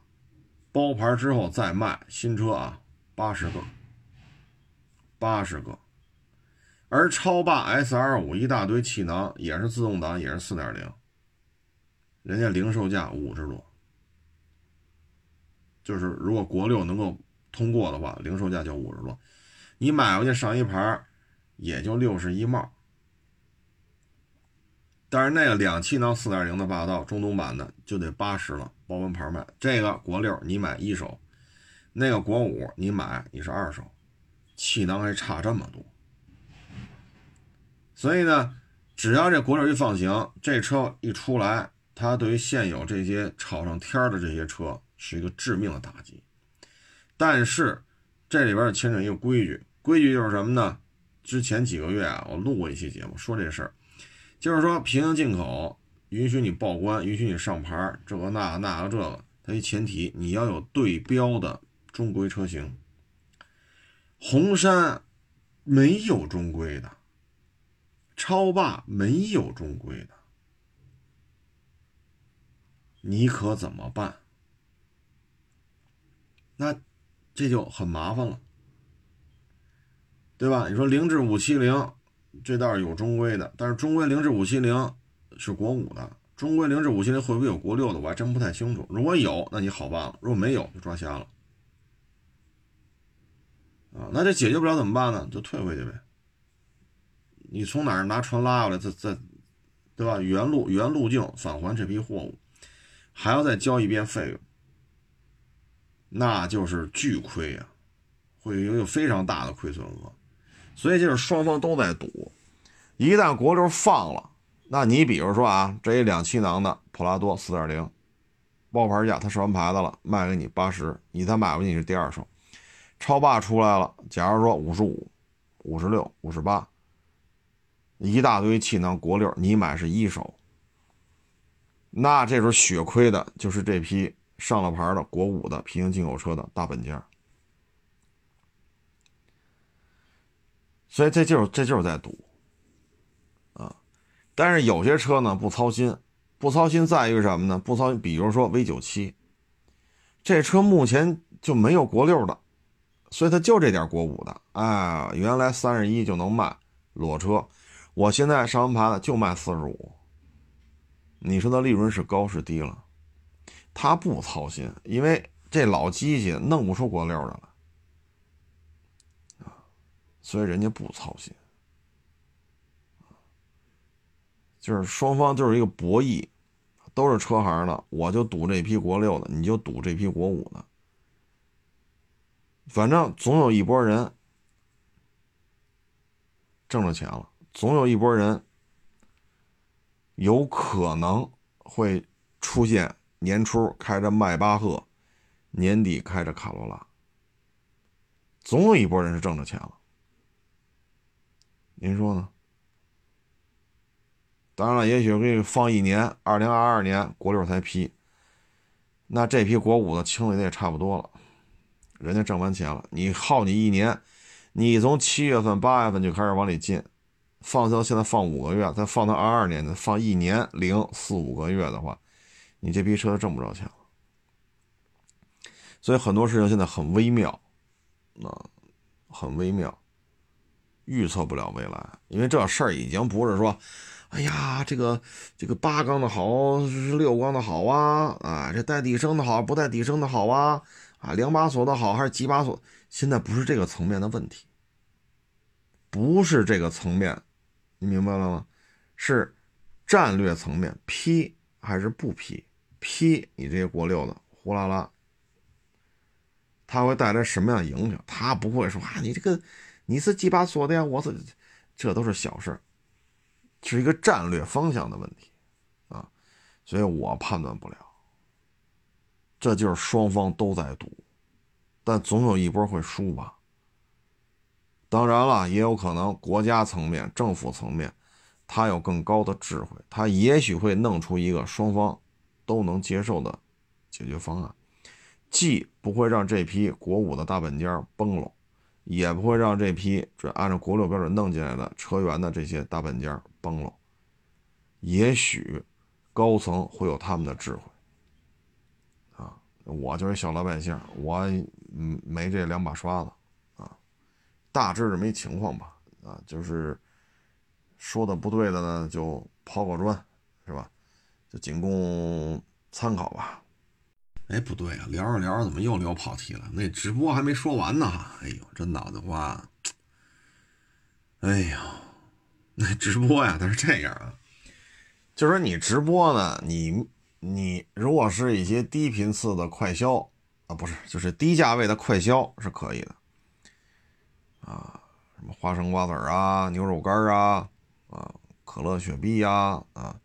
Speaker 1: 包牌之后再卖新车啊，八十个，八十个。而超霸 SR5 一大堆气囊，也是自动挡，也是4.0，人家零售价五十多。就是如果国六能够通过的话，零售价就五十多，你买回去上一牌也就六十一帽。但是那个两气囊四点零的霸道中东版的就得八十了，包完牌卖。这个国六你买一手，那个国五你买你是二手，气囊还差这么多。所以呢，只要这国六一放行，这车一出来，它对于现有这些炒上天的这些车是一个致命的打击。但是这里边牵扯一个规矩，规矩就是什么呢？之前几个月啊，我录过一期节目说这事儿。就是说，平行进口允许你报关，允许你上牌，这个那个那个这个，它一前提你要有对标的中规车型。红山没有中规的，超霸没有中规的，你可怎么办？那这就很麻烦了，对吧？你说凌志五七零。这倒是有中规的，但是中规凌志五七零是国五的，中规凌志五七零会不会有国六的？我还真不太清楚。如果有，那你好办了；如果没有，就抓瞎了。啊，那这解决不了怎么办呢？就退回去呗。你从哪儿拿船拉过来？再再，对吧？原路原路径返还这批货物，还要再交一遍费用，那就是巨亏呀，会有有非常大的亏损额。所以就是双方都在赌，一旦国六放了，那你比如说啊，这一两气囊的普拉多四点零，包牌价他是完牌子了，卖给你八十，你再买回去是第二手。超霸出来了，假如说五十五、五十六、五十八，一大堆气囊国六，你买是一手，那这时候血亏的就是这批上了牌的国五的平行进口车的大本家。所以这就是这就是在赌，啊，但是有些车呢不操心，不操心在于什么呢？不操心，比如说 V 九七，这车目前就没有国六的，所以它就这点国五的，哎，原来三十一就能卖裸车，我现在上完牌子就卖四十五，你说它利润是高是低了？他不操心，因为这老机器弄不出国六的了。所以人家不操心，就是双方就是一个博弈，都是车行的，我就赌这批国六的，你就赌这批国五的，反正总有一波人挣着钱了，总有一波人有可能会出现年初开着迈巴赫，年底开着卡罗拉，总有一波人是挣着钱了。您说呢？当然了，也许给你放一年，二零二二年国六才批，那这批国五的清理的也差不多了，人家挣完钱了，你耗你一年，你从七月份、八月份就开始往里进，放到现在放五个月，再放到二二年的放一年零四五个月的话，你这批车挣不着钱了。所以很多事情现在很微妙，啊，很微妙。预测不了未来，因为这事儿已经不是说，哎呀，这个这个八缸的好六缸的好啊，啊，这带底升的好不带底升的好啊，啊，两把锁的好还是几把锁？现在不是这个层面的问题，不是这个层面，你明白了吗？是战略层面，批还是不批？批你这些国六的呼啦啦，它会带来什么样的影响？它不会说啊，你这个你是几把锁的呀？我是，这都是小事是一个战略方向的问题啊，所以我判断不了。这就是双方都在赌，但总有一波会输吧。当然了，也有可能国家层面、政府层面，他有更高的智慧，他也许会弄出一个双方都能接受的解决方案，既不会让这批国五的大本家崩了，也不会让这批准按照国六标准弄进来的车员的这些大本家崩了。也许高层会有他们的智慧啊。我就是小老百姓，我没这两把刷子啊，大致这么一情况吧啊，就是说的不对的呢就抛个砖，是吧？就仅供参考吧。哎，不对啊，聊着聊着怎么又聊跑题了？那直播还没说完呢，哎呦，这脑袋瓜，哎呦，那直播呀，它是这样啊，就是你直播呢，你。你如果是一些低频次的快消啊，不是，就是低价位的快消是可以的啊，什么花生瓜子啊、牛肉干啊、啊可乐雪碧呀啊，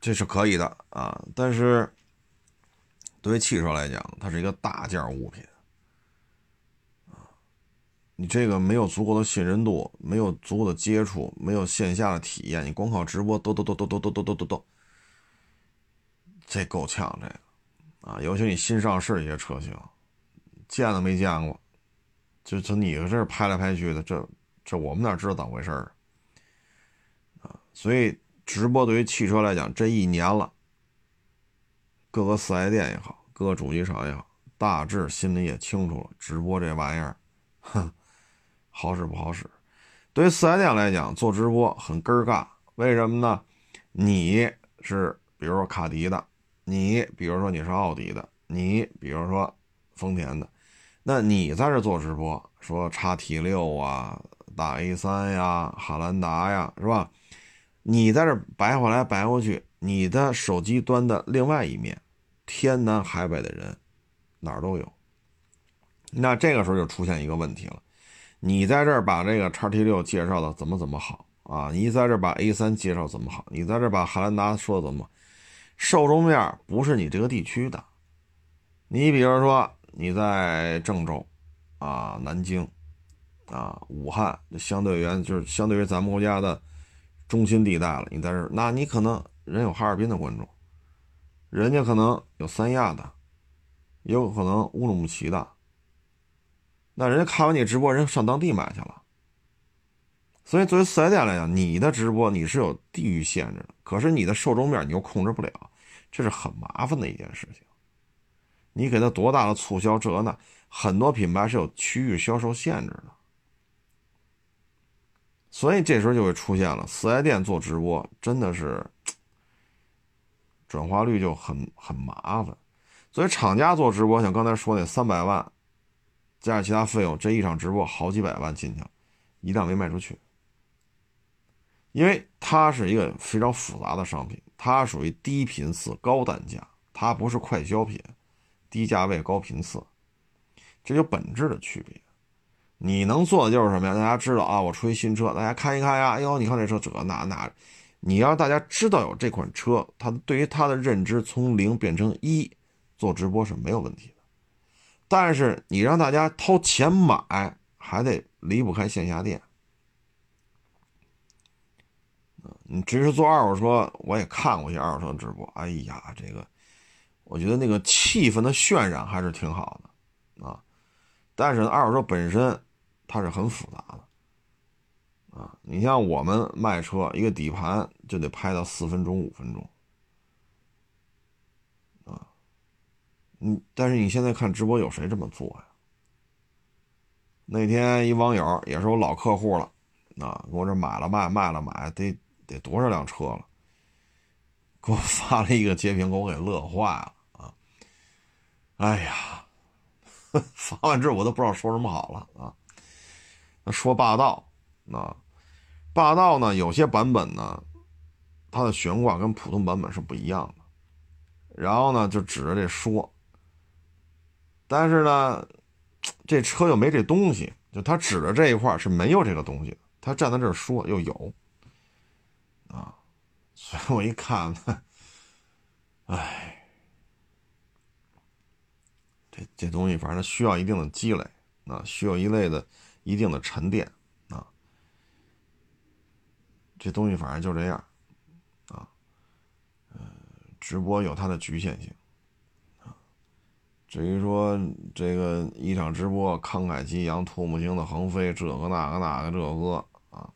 Speaker 1: 这是可以的啊。但是对于汽车来讲，它是一个大件物品啊，你这个没有足够的信任度，没有足够的接触，没有线下的体验，你光靠直播，抖抖抖抖抖抖抖抖抖抖。这够呛，这个啊，尤其你新上市一些车型，见都没见过，就从你这拍来拍去的，这这我们哪知道咋回事啊？所以直播对于汽车来讲，这一年了，各个四 S 店也好，各个主机厂也好，大致心里也清楚了，直播这玩意儿，哼，好使不好使？对于四 S 店来讲，做直播很尴尬，为什么呢？你是比如说卡迪的。你比如说你是奥迪的，你比如说丰田的，那你在这做直播，说叉 T 六啊、大 A 三呀、汉兰达呀，是吧？你在这白话来白过去，你的手机端的另外一面，天南海北的人哪儿都有。那这个时候就出现一个问题了，你在这儿把这个叉 T 六介绍的怎么怎么好啊？你在这儿把 A 三介绍怎么好？你在这儿把汉兰达说怎么？受众面不是你这个地区的，你比如说你在郑州，啊，南京，啊，武汉，相对于就是相对于咱们国家的中心地带了。你在这儿，那你可能人有哈尔滨的观众，人家可能有三亚的，也有可能乌鲁木齐的。那人家看完你直播，人上当地买去了。所以作为四 S 店来讲，你的直播你是有地域限制的，可是你的受众面你又控制不了。这是很麻烦的一件事情，你给他多大的促销，这那很多品牌是有区域销售限制的，所以这时候就会出现了四 S 店做直播真的是转化率就很很麻烦，所以厂家做直播像刚才说那三百万加上其他费用，这一场直播好几百万进去，一辆没卖出去。因为它是一个非常复杂的商品，它属于低频次高单价，它不是快消品，低价位高频次，这就本质的区别。你能做的就是什么呀？大家知道啊，我出一新车，大家看一看呀。哎呦，你看这车这那那，你要大家知道有这款车，它对于它的认知从零变成一，做直播是没有问题的。但是你让大家掏钱买，还得离不开线下店。你只是做二手车，我也看过一些二手车直播。哎呀，这个，我觉得那个气氛的渲染还是挺好的啊。但是二手车本身它是很复杂的。你像我们卖车，一个底盘就得拍到四分钟、五分钟啊。嗯，但是你现在看直播，有谁这么做呀？那天一网友也是我老客户了啊，跟我这买了卖，卖了买，得。得多少辆车了？给我发了一个截屏，给我给乐坏了啊！哎呀，发完之后我都不知道说什么好了啊。那说霸道，那霸道呢？有些版本呢，它的悬挂跟普通版本是不一样的。然后呢，就指着这说，但是呢，这车又没这东西，就他指着这一块是没有这个东西。他站在这儿说又有，啊，所以我一看，哎，这这东西反正需要一定的积累，啊，需要一类的一定的沉淀，这东西反正就这样，啊，嗯，直播有它的局限性，啊，至于说这个一场直播慷慨激昂、唾沫星子横飞，这个那个那个这个啊。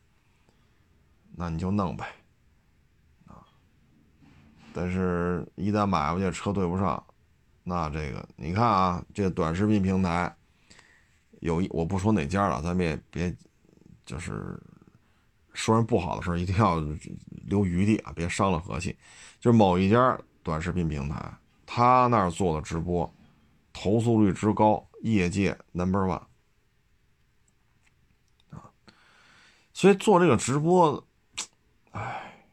Speaker 1: 那你就弄呗，啊！但是，一旦买回去车对不上，那这个你看啊，这短视频平台有一，我不说哪家了，咱别别，就是说人不好的时候，一定要留余地啊，别伤了和气。就是某一家短视频平台，他那儿做的直播，投诉率之高，业界 number one 啊，所以做这个直播。唉，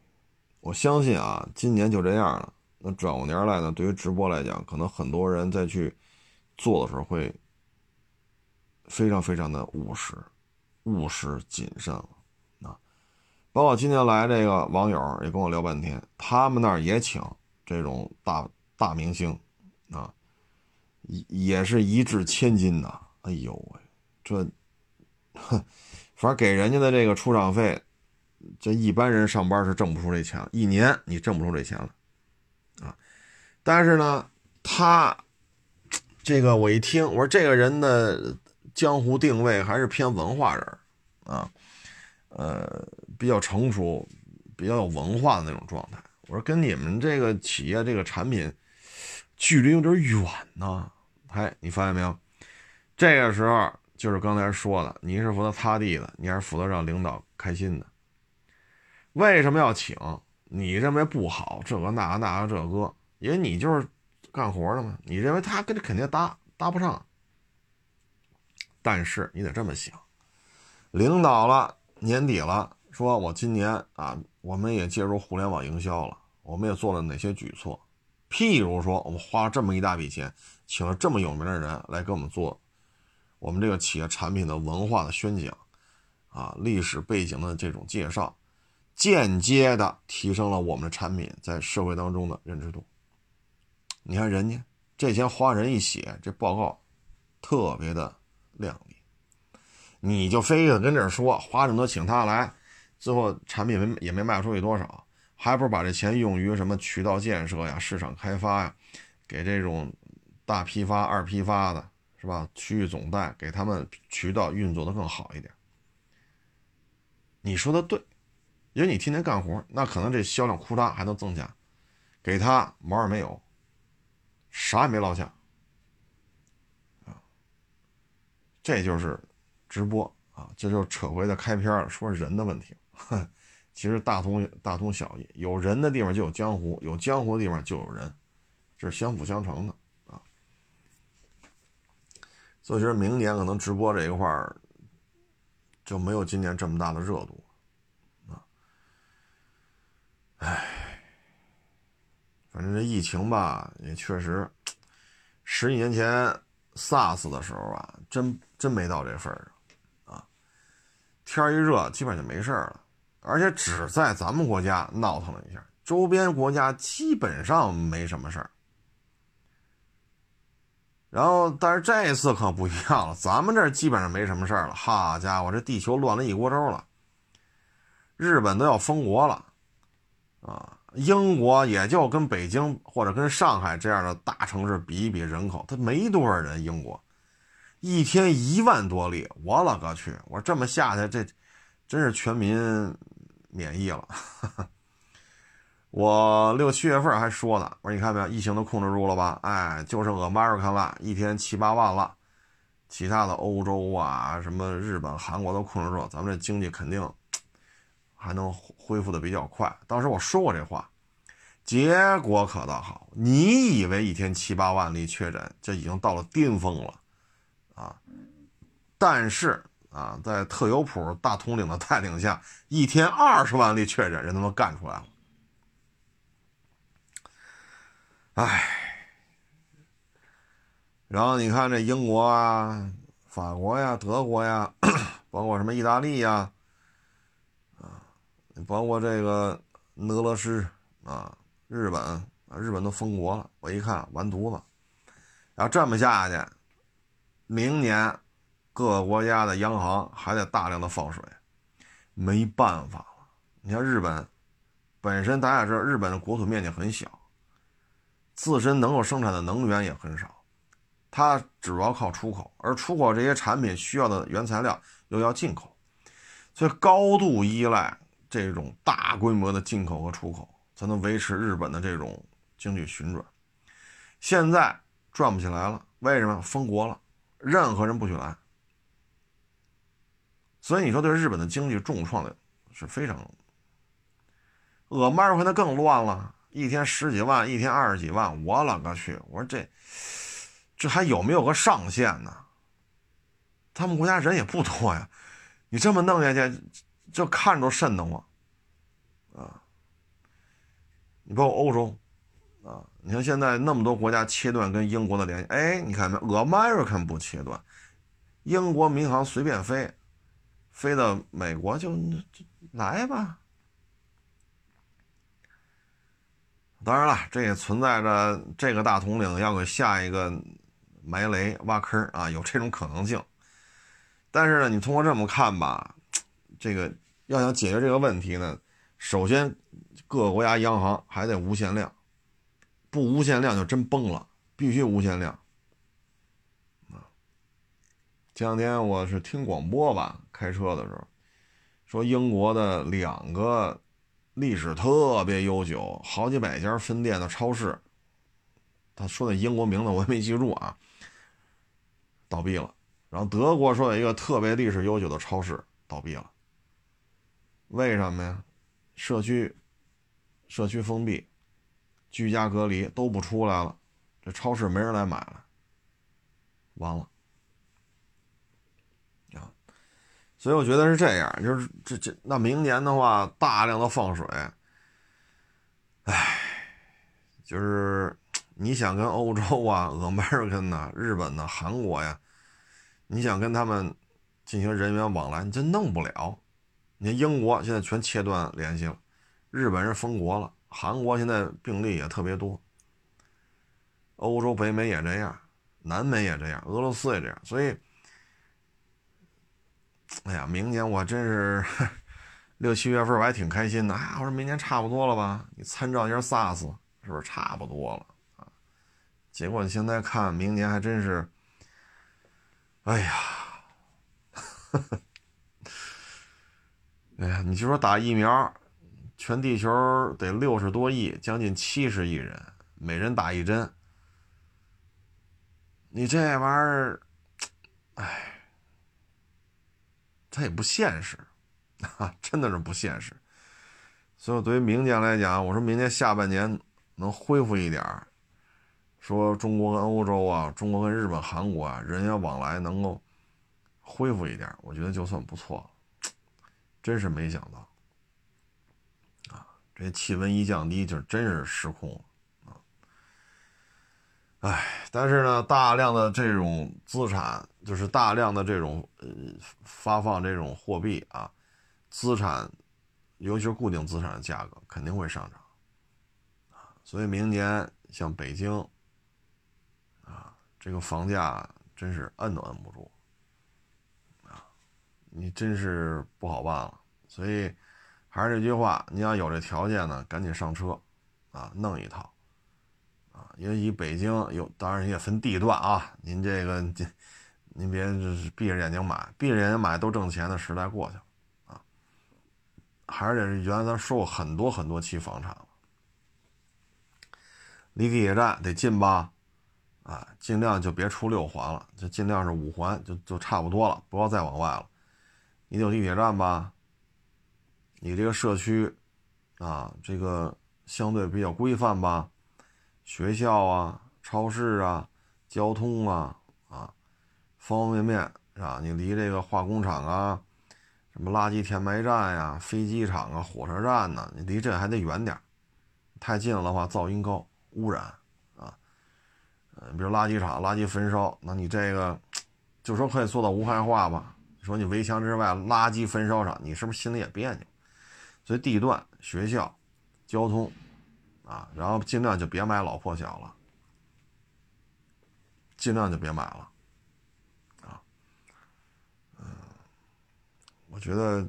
Speaker 1: 我相信啊，今年就这样了。那转过年来呢，对于直播来讲，可能很多人再去做的时候会非常非常的务实、务实谨慎了。包括今天来这个网友也跟我聊半天，他们那儿也请这种大大明星啊，也也是一掷千金呐。哎呦喂，这，哼，反正给人家的这个出场费。这一般人上班是挣不出这钱，一年你挣不出这钱了，啊！但是呢，他这个我一听，我说这个人的江湖定位还是偏文化人，啊，呃，比较成熟，比较有文化的那种状态。我说跟你们这个企业这个产品距离有点远呢。哎，你发现没有？这个时候就是刚才说的，你是负责擦地的，你还是负责让领导开心的？为什么要请？你认为不好，这个那个那个这个，因为你就是干活的嘛。你认为他跟这肯定搭搭不上，但是你得这么想，领导了，年底了，说我今年啊，我们也介入互联网营销了，我们也做了哪些举措？譬如说，我们花了这么一大笔钱，请了这么有名的人来给我们做我们这个企业产品的文化的宣讲，啊，历史背景的这种介绍。间接的提升了我们的产品在社会当中的认知度。你看人家这钱花人一写，这报告特别的亮丽。你就非得跟这儿说花这么多请他来，最后产品没也没卖出去多少，还不如把这钱用于什么渠道建设呀、市场开发呀，给这种大批发、二批发的，是吧？区域总代给他们渠道运作的更好一点。你说的对。因为你天天干活，那可能这销量库嚓还能增加，给他毛也没有，啥也没落下，啊，这就是直播啊，这就扯回的开篇，说人的问题，哼 其实大同大同小异，有人的地方就有江湖，有江湖的地方就有人，这是相辅相成的啊。所以说明年可能直播这一块儿就没有今年这么大的热度。唉，反正这疫情吧，也确实，十几年前 SARS 的时候啊，真真没到这份儿上啊。天一热，基本上就没事了，而且只在咱们国家闹腾了一下，周边国家基本上没什么事儿。然后，但是这一次可不一样了，咱们这基本上没什么事儿了。好家伙，这地球乱了一锅粥了，日本都要封国了。啊，英国也就跟北京或者跟上海这样的大城市比一比，人口它没多少人。英国一天一万多例，我勒个去！我说这么下去，这真是全民免疫了。我六七月份还说呢，我说你看没有，疫情都控制住了吧？哎，就剩 America 了，一天七八万了，其他的欧洲啊，什么日本、韩国都控制住，咱们这经济肯定。还能恢复的比较快。当时我说过这话，结果可倒好，你以为一天七八万例确诊，这已经到了巅峰了啊！但是啊，在特有普大统领的带领下，一天二十万例确诊，人他妈干出来了。唉，然后你看这英国啊、法国呀、德国呀，包括什么意大利呀，啊，包括这个俄罗斯啊、日本啊，日本都封国了。我一看完犊子，要这么下去，明年各个国家的央行还得大量的放水，没办法了。你像日本，本身大家知道，日本的国土面积很小。自身能够生产的能源也很少，它主要靠出口，而出口这些产品需要的原材料又要进口，所以高度依赖这种大规模的进口和出口，才能维持日本的这种经济旋转。现在转不起来了，为什么？封国了，任何人不许来，所以你说对日本的经济重创的是非常。俄曼尔可能更乱了。一天十几万，一天二十几万，我勒个去！我说这，这还有没有个上限呢？他们国家人也不多呀，你这么弄下去，就看着瘆得慌啊！你包括欧洲啊，你看现在那么多国家切断跟英国的联系，哎，你看没？American 不切断，英国民航随便飞，飞到美国就就来吧。当然了，这也存在着这个大统领要给下一个埋雷挖坑啊，有这种可能性。但是呢，你通过这么看吧，这个要想解决这个问题呢，首先各个国家央行还得无限量，不无限量就真崩了，必须无限量。前两天我是听广播吧，开车的时候说英国的两个。历史特别悠久，好几百家分店的超市，他说的英国名字我也没记住啊，倒闭了。然后德国说有一个特别历史悠久的超市倒闭了，为什么呀？社区社区封闭，居家隔离都不出来了，这超市没人来买了，完了。所以我觉得是这样，就是这这那明年的话，大量的放水，唉，就是你想跟欧洲啊、American 呐、日本呐、韩国呀，你想跟他们进行人员往来，你真弄不了。你看英国现在全切断联系了，日本人封国了，韩国现在病例也特别多，欧洲、北美也这样，南美也这样，俄罗斯也这样，所以。哎呀，明年我真是六七月份，我还挺开心的啊！我说明年差不多了吧？你参照一下 SARS，是不是差不多了啊？结果你现在看，明年还真是，哎呀，哎呀，你就说打疫苗，全地球得六十多亿，将近七十亿人，每人打一针，你这玩意儿，哎。它也不现实，啊，真的是不现实。所以对于明年来讲，我说明年下半年能恢复一点儿说中国跟欧洲啊，中国跟日本、韩国啊，人员往来能够恢复一点我觉得就算不错了。真是没想到，啊，这气温一降低，就真是失控了。哎，但是呢，大量的这种资产，就是大量的这种呃发放这种货币啊，资产，尤其是固定资产的价格肯定会上涨啊，所以明年像北京啊，这个房价真是摁都摁不住啊，你真是不好办了。所以还是那句话，你要有这条件呢，赶紧上车啊，弄一套。啊，因为以北京有，当然也分地段啊。您这个，这您别就是闭着眼睛买，闭着眼睛买都挣钱的时代过去了啊。还是得原来咱说过很多很多期房产了，离地铁站得近吧？啊，尽量就别出六环了，就尽量是五环，就就差不多了，不要再往外了。你有地铁站吧？你这个社区啊，这个相对比较规范吧，学校啊、超市啊、交通啊，方方面面是吧？你离这个化工厂啊、什么垃圾填埋站呀、飞机场啊、火车站呢，你离这还得远点太近了的话噪音高、污染啊。嗯，比如垃圾场垃圾焚烧，那你这个就说可以做到无害化吧？说你围墙之外垃圾焚烧厂，你是不是心里也别扭？所以地段、学校。交通，啊，然后尽量就别买老破小了，尽量就别买了，啊，嗯，我觉得，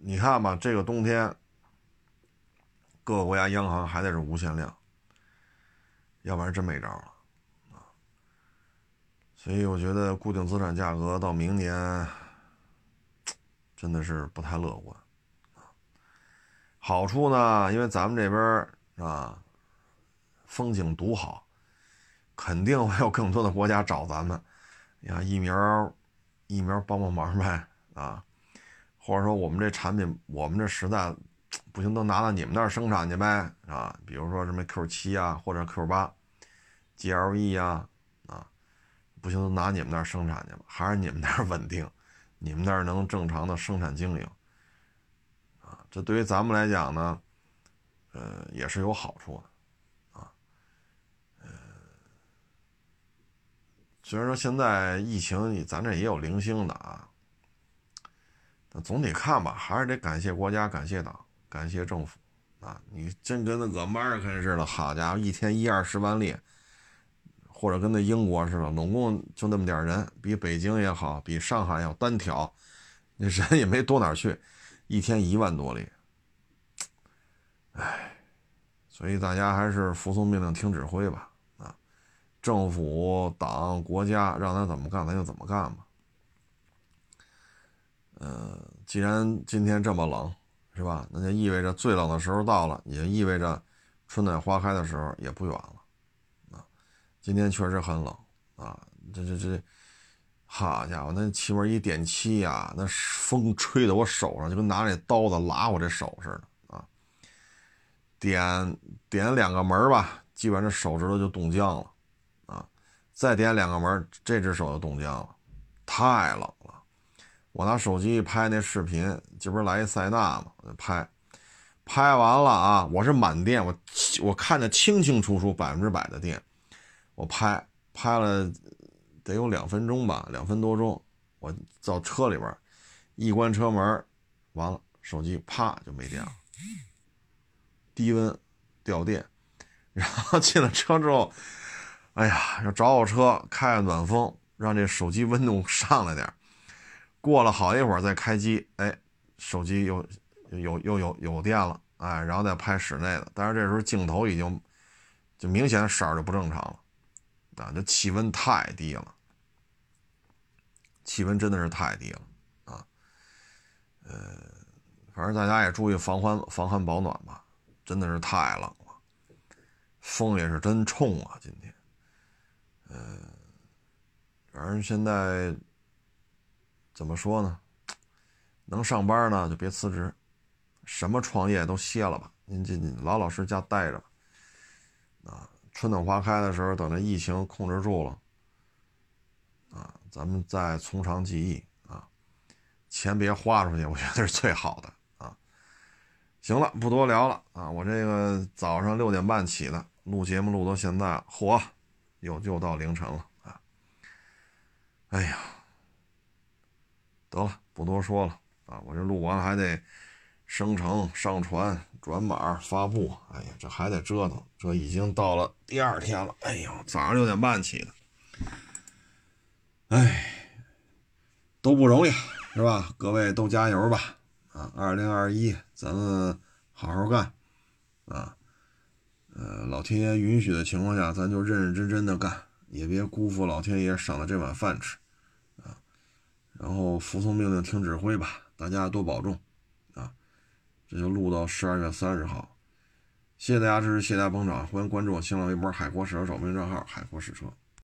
Speaker 1: 你看吧，这个冬天，各个国家央行还得是无限量，要不然真没招了，啊，所以我觉得固定资产价格到明年，真的是不太乐观。好处呢，因为咱们这边啊，风景独好，肯定会有更多的国家找咱们。你看疫苗，疫苗帮帮忙呗啊，或者说我们这产品，我们这实在不行，都拿到你们那儿生产去呗啊。比如说什么 Q 七啊，或者 Q 八，GLE 啊啊，不行都拿你们那儿生产去吧，还是你们那儿稳定，你们那儿能正常的生产经营。啊这对于咱们来讲呢，呃，也是有好处的，啊，呃，虽然说现在疫情，咱这也有零星的啊，那总体看吧，还是得感谢国家、感谢党、感谢政府啊！你真跟那个 American 似的，好家伙，一天一二十万例，或者跟那英国似的，拢共就那么点人，比北京也好，比上海要单挑，那人也没多哪去。一天一万多例，哎，所以大家还是服从命令、听指挥吧。啊，政府、党、国家让咱怎么干，咱就怎么干吧。嗯，既然今天这么冷，是吧？那就意味着最冷的时候到了，也意味着春暖花开的时候也不远了。啊，今天确实很冷啊，这这这。好家伙，那气门一点气呀，那风吹的我手上就跟拿那刀子拉我这手似的啊！点点两个门吧，基本上手指头就冻僵了啊！再点两个门，这只手就冻僵了，太冷。我拿手机拍那视频，这不是来一塞纳吗？拍，拍完了啊，我是满电，我我看着清清楚楚，百分之百的电，我拍拍了。得有两分钟吧，两分多钟，我到车里边，一关车门，完了，手机啪就没电了，低温掉电，然后进了车之后，哎呀，要找我车开个暖风，让这手机温度上来点过了好一会儿再开机，哎，手机又有又有有电了，哎，然后再拍室内的，但是这时候镜头已经就明显色儿就不正常了。啊，这气温太低了，气温真的是太低了啊！呃，反正大家也注意防寒、防寒保暖吧，真的是太冷了，风也是真冲啊！今天，呃，反正现在怎么说呢？能上班呢就别辞职，什么创业都歇了吧，您这老老实家待着吧，啊。春暖花开的时候，等这疫情控制住了，啊，咱们再从长计议啊，钱别花出去，我觉得是最好的啊。行了，不多聊了啊，我这个早上六点半起的，录节目录到现在，嚯，又又到凌晨了啊。哎呀，得了，不多说了啊，我这录完还得生成、上传。转码发布，哎呀，这还得折腾，这已经到了第二天了。哎呦，早上六点半起的，哎，都不容易，是吧？各位都加油吧！啊，二零二一，咱们好好干，啊，呃，老天爷允许的情况下，咱就认认真真的干，也别辜负老天爷赏的这碗饭吃，然后服从命令，听指挥吧，大家多保重。啊这就录到十二月三十号，谢谢大家支持，谢谢大家捧场，欢迎关注我新浪微博“海阔试车手”名账号“海阔试车”。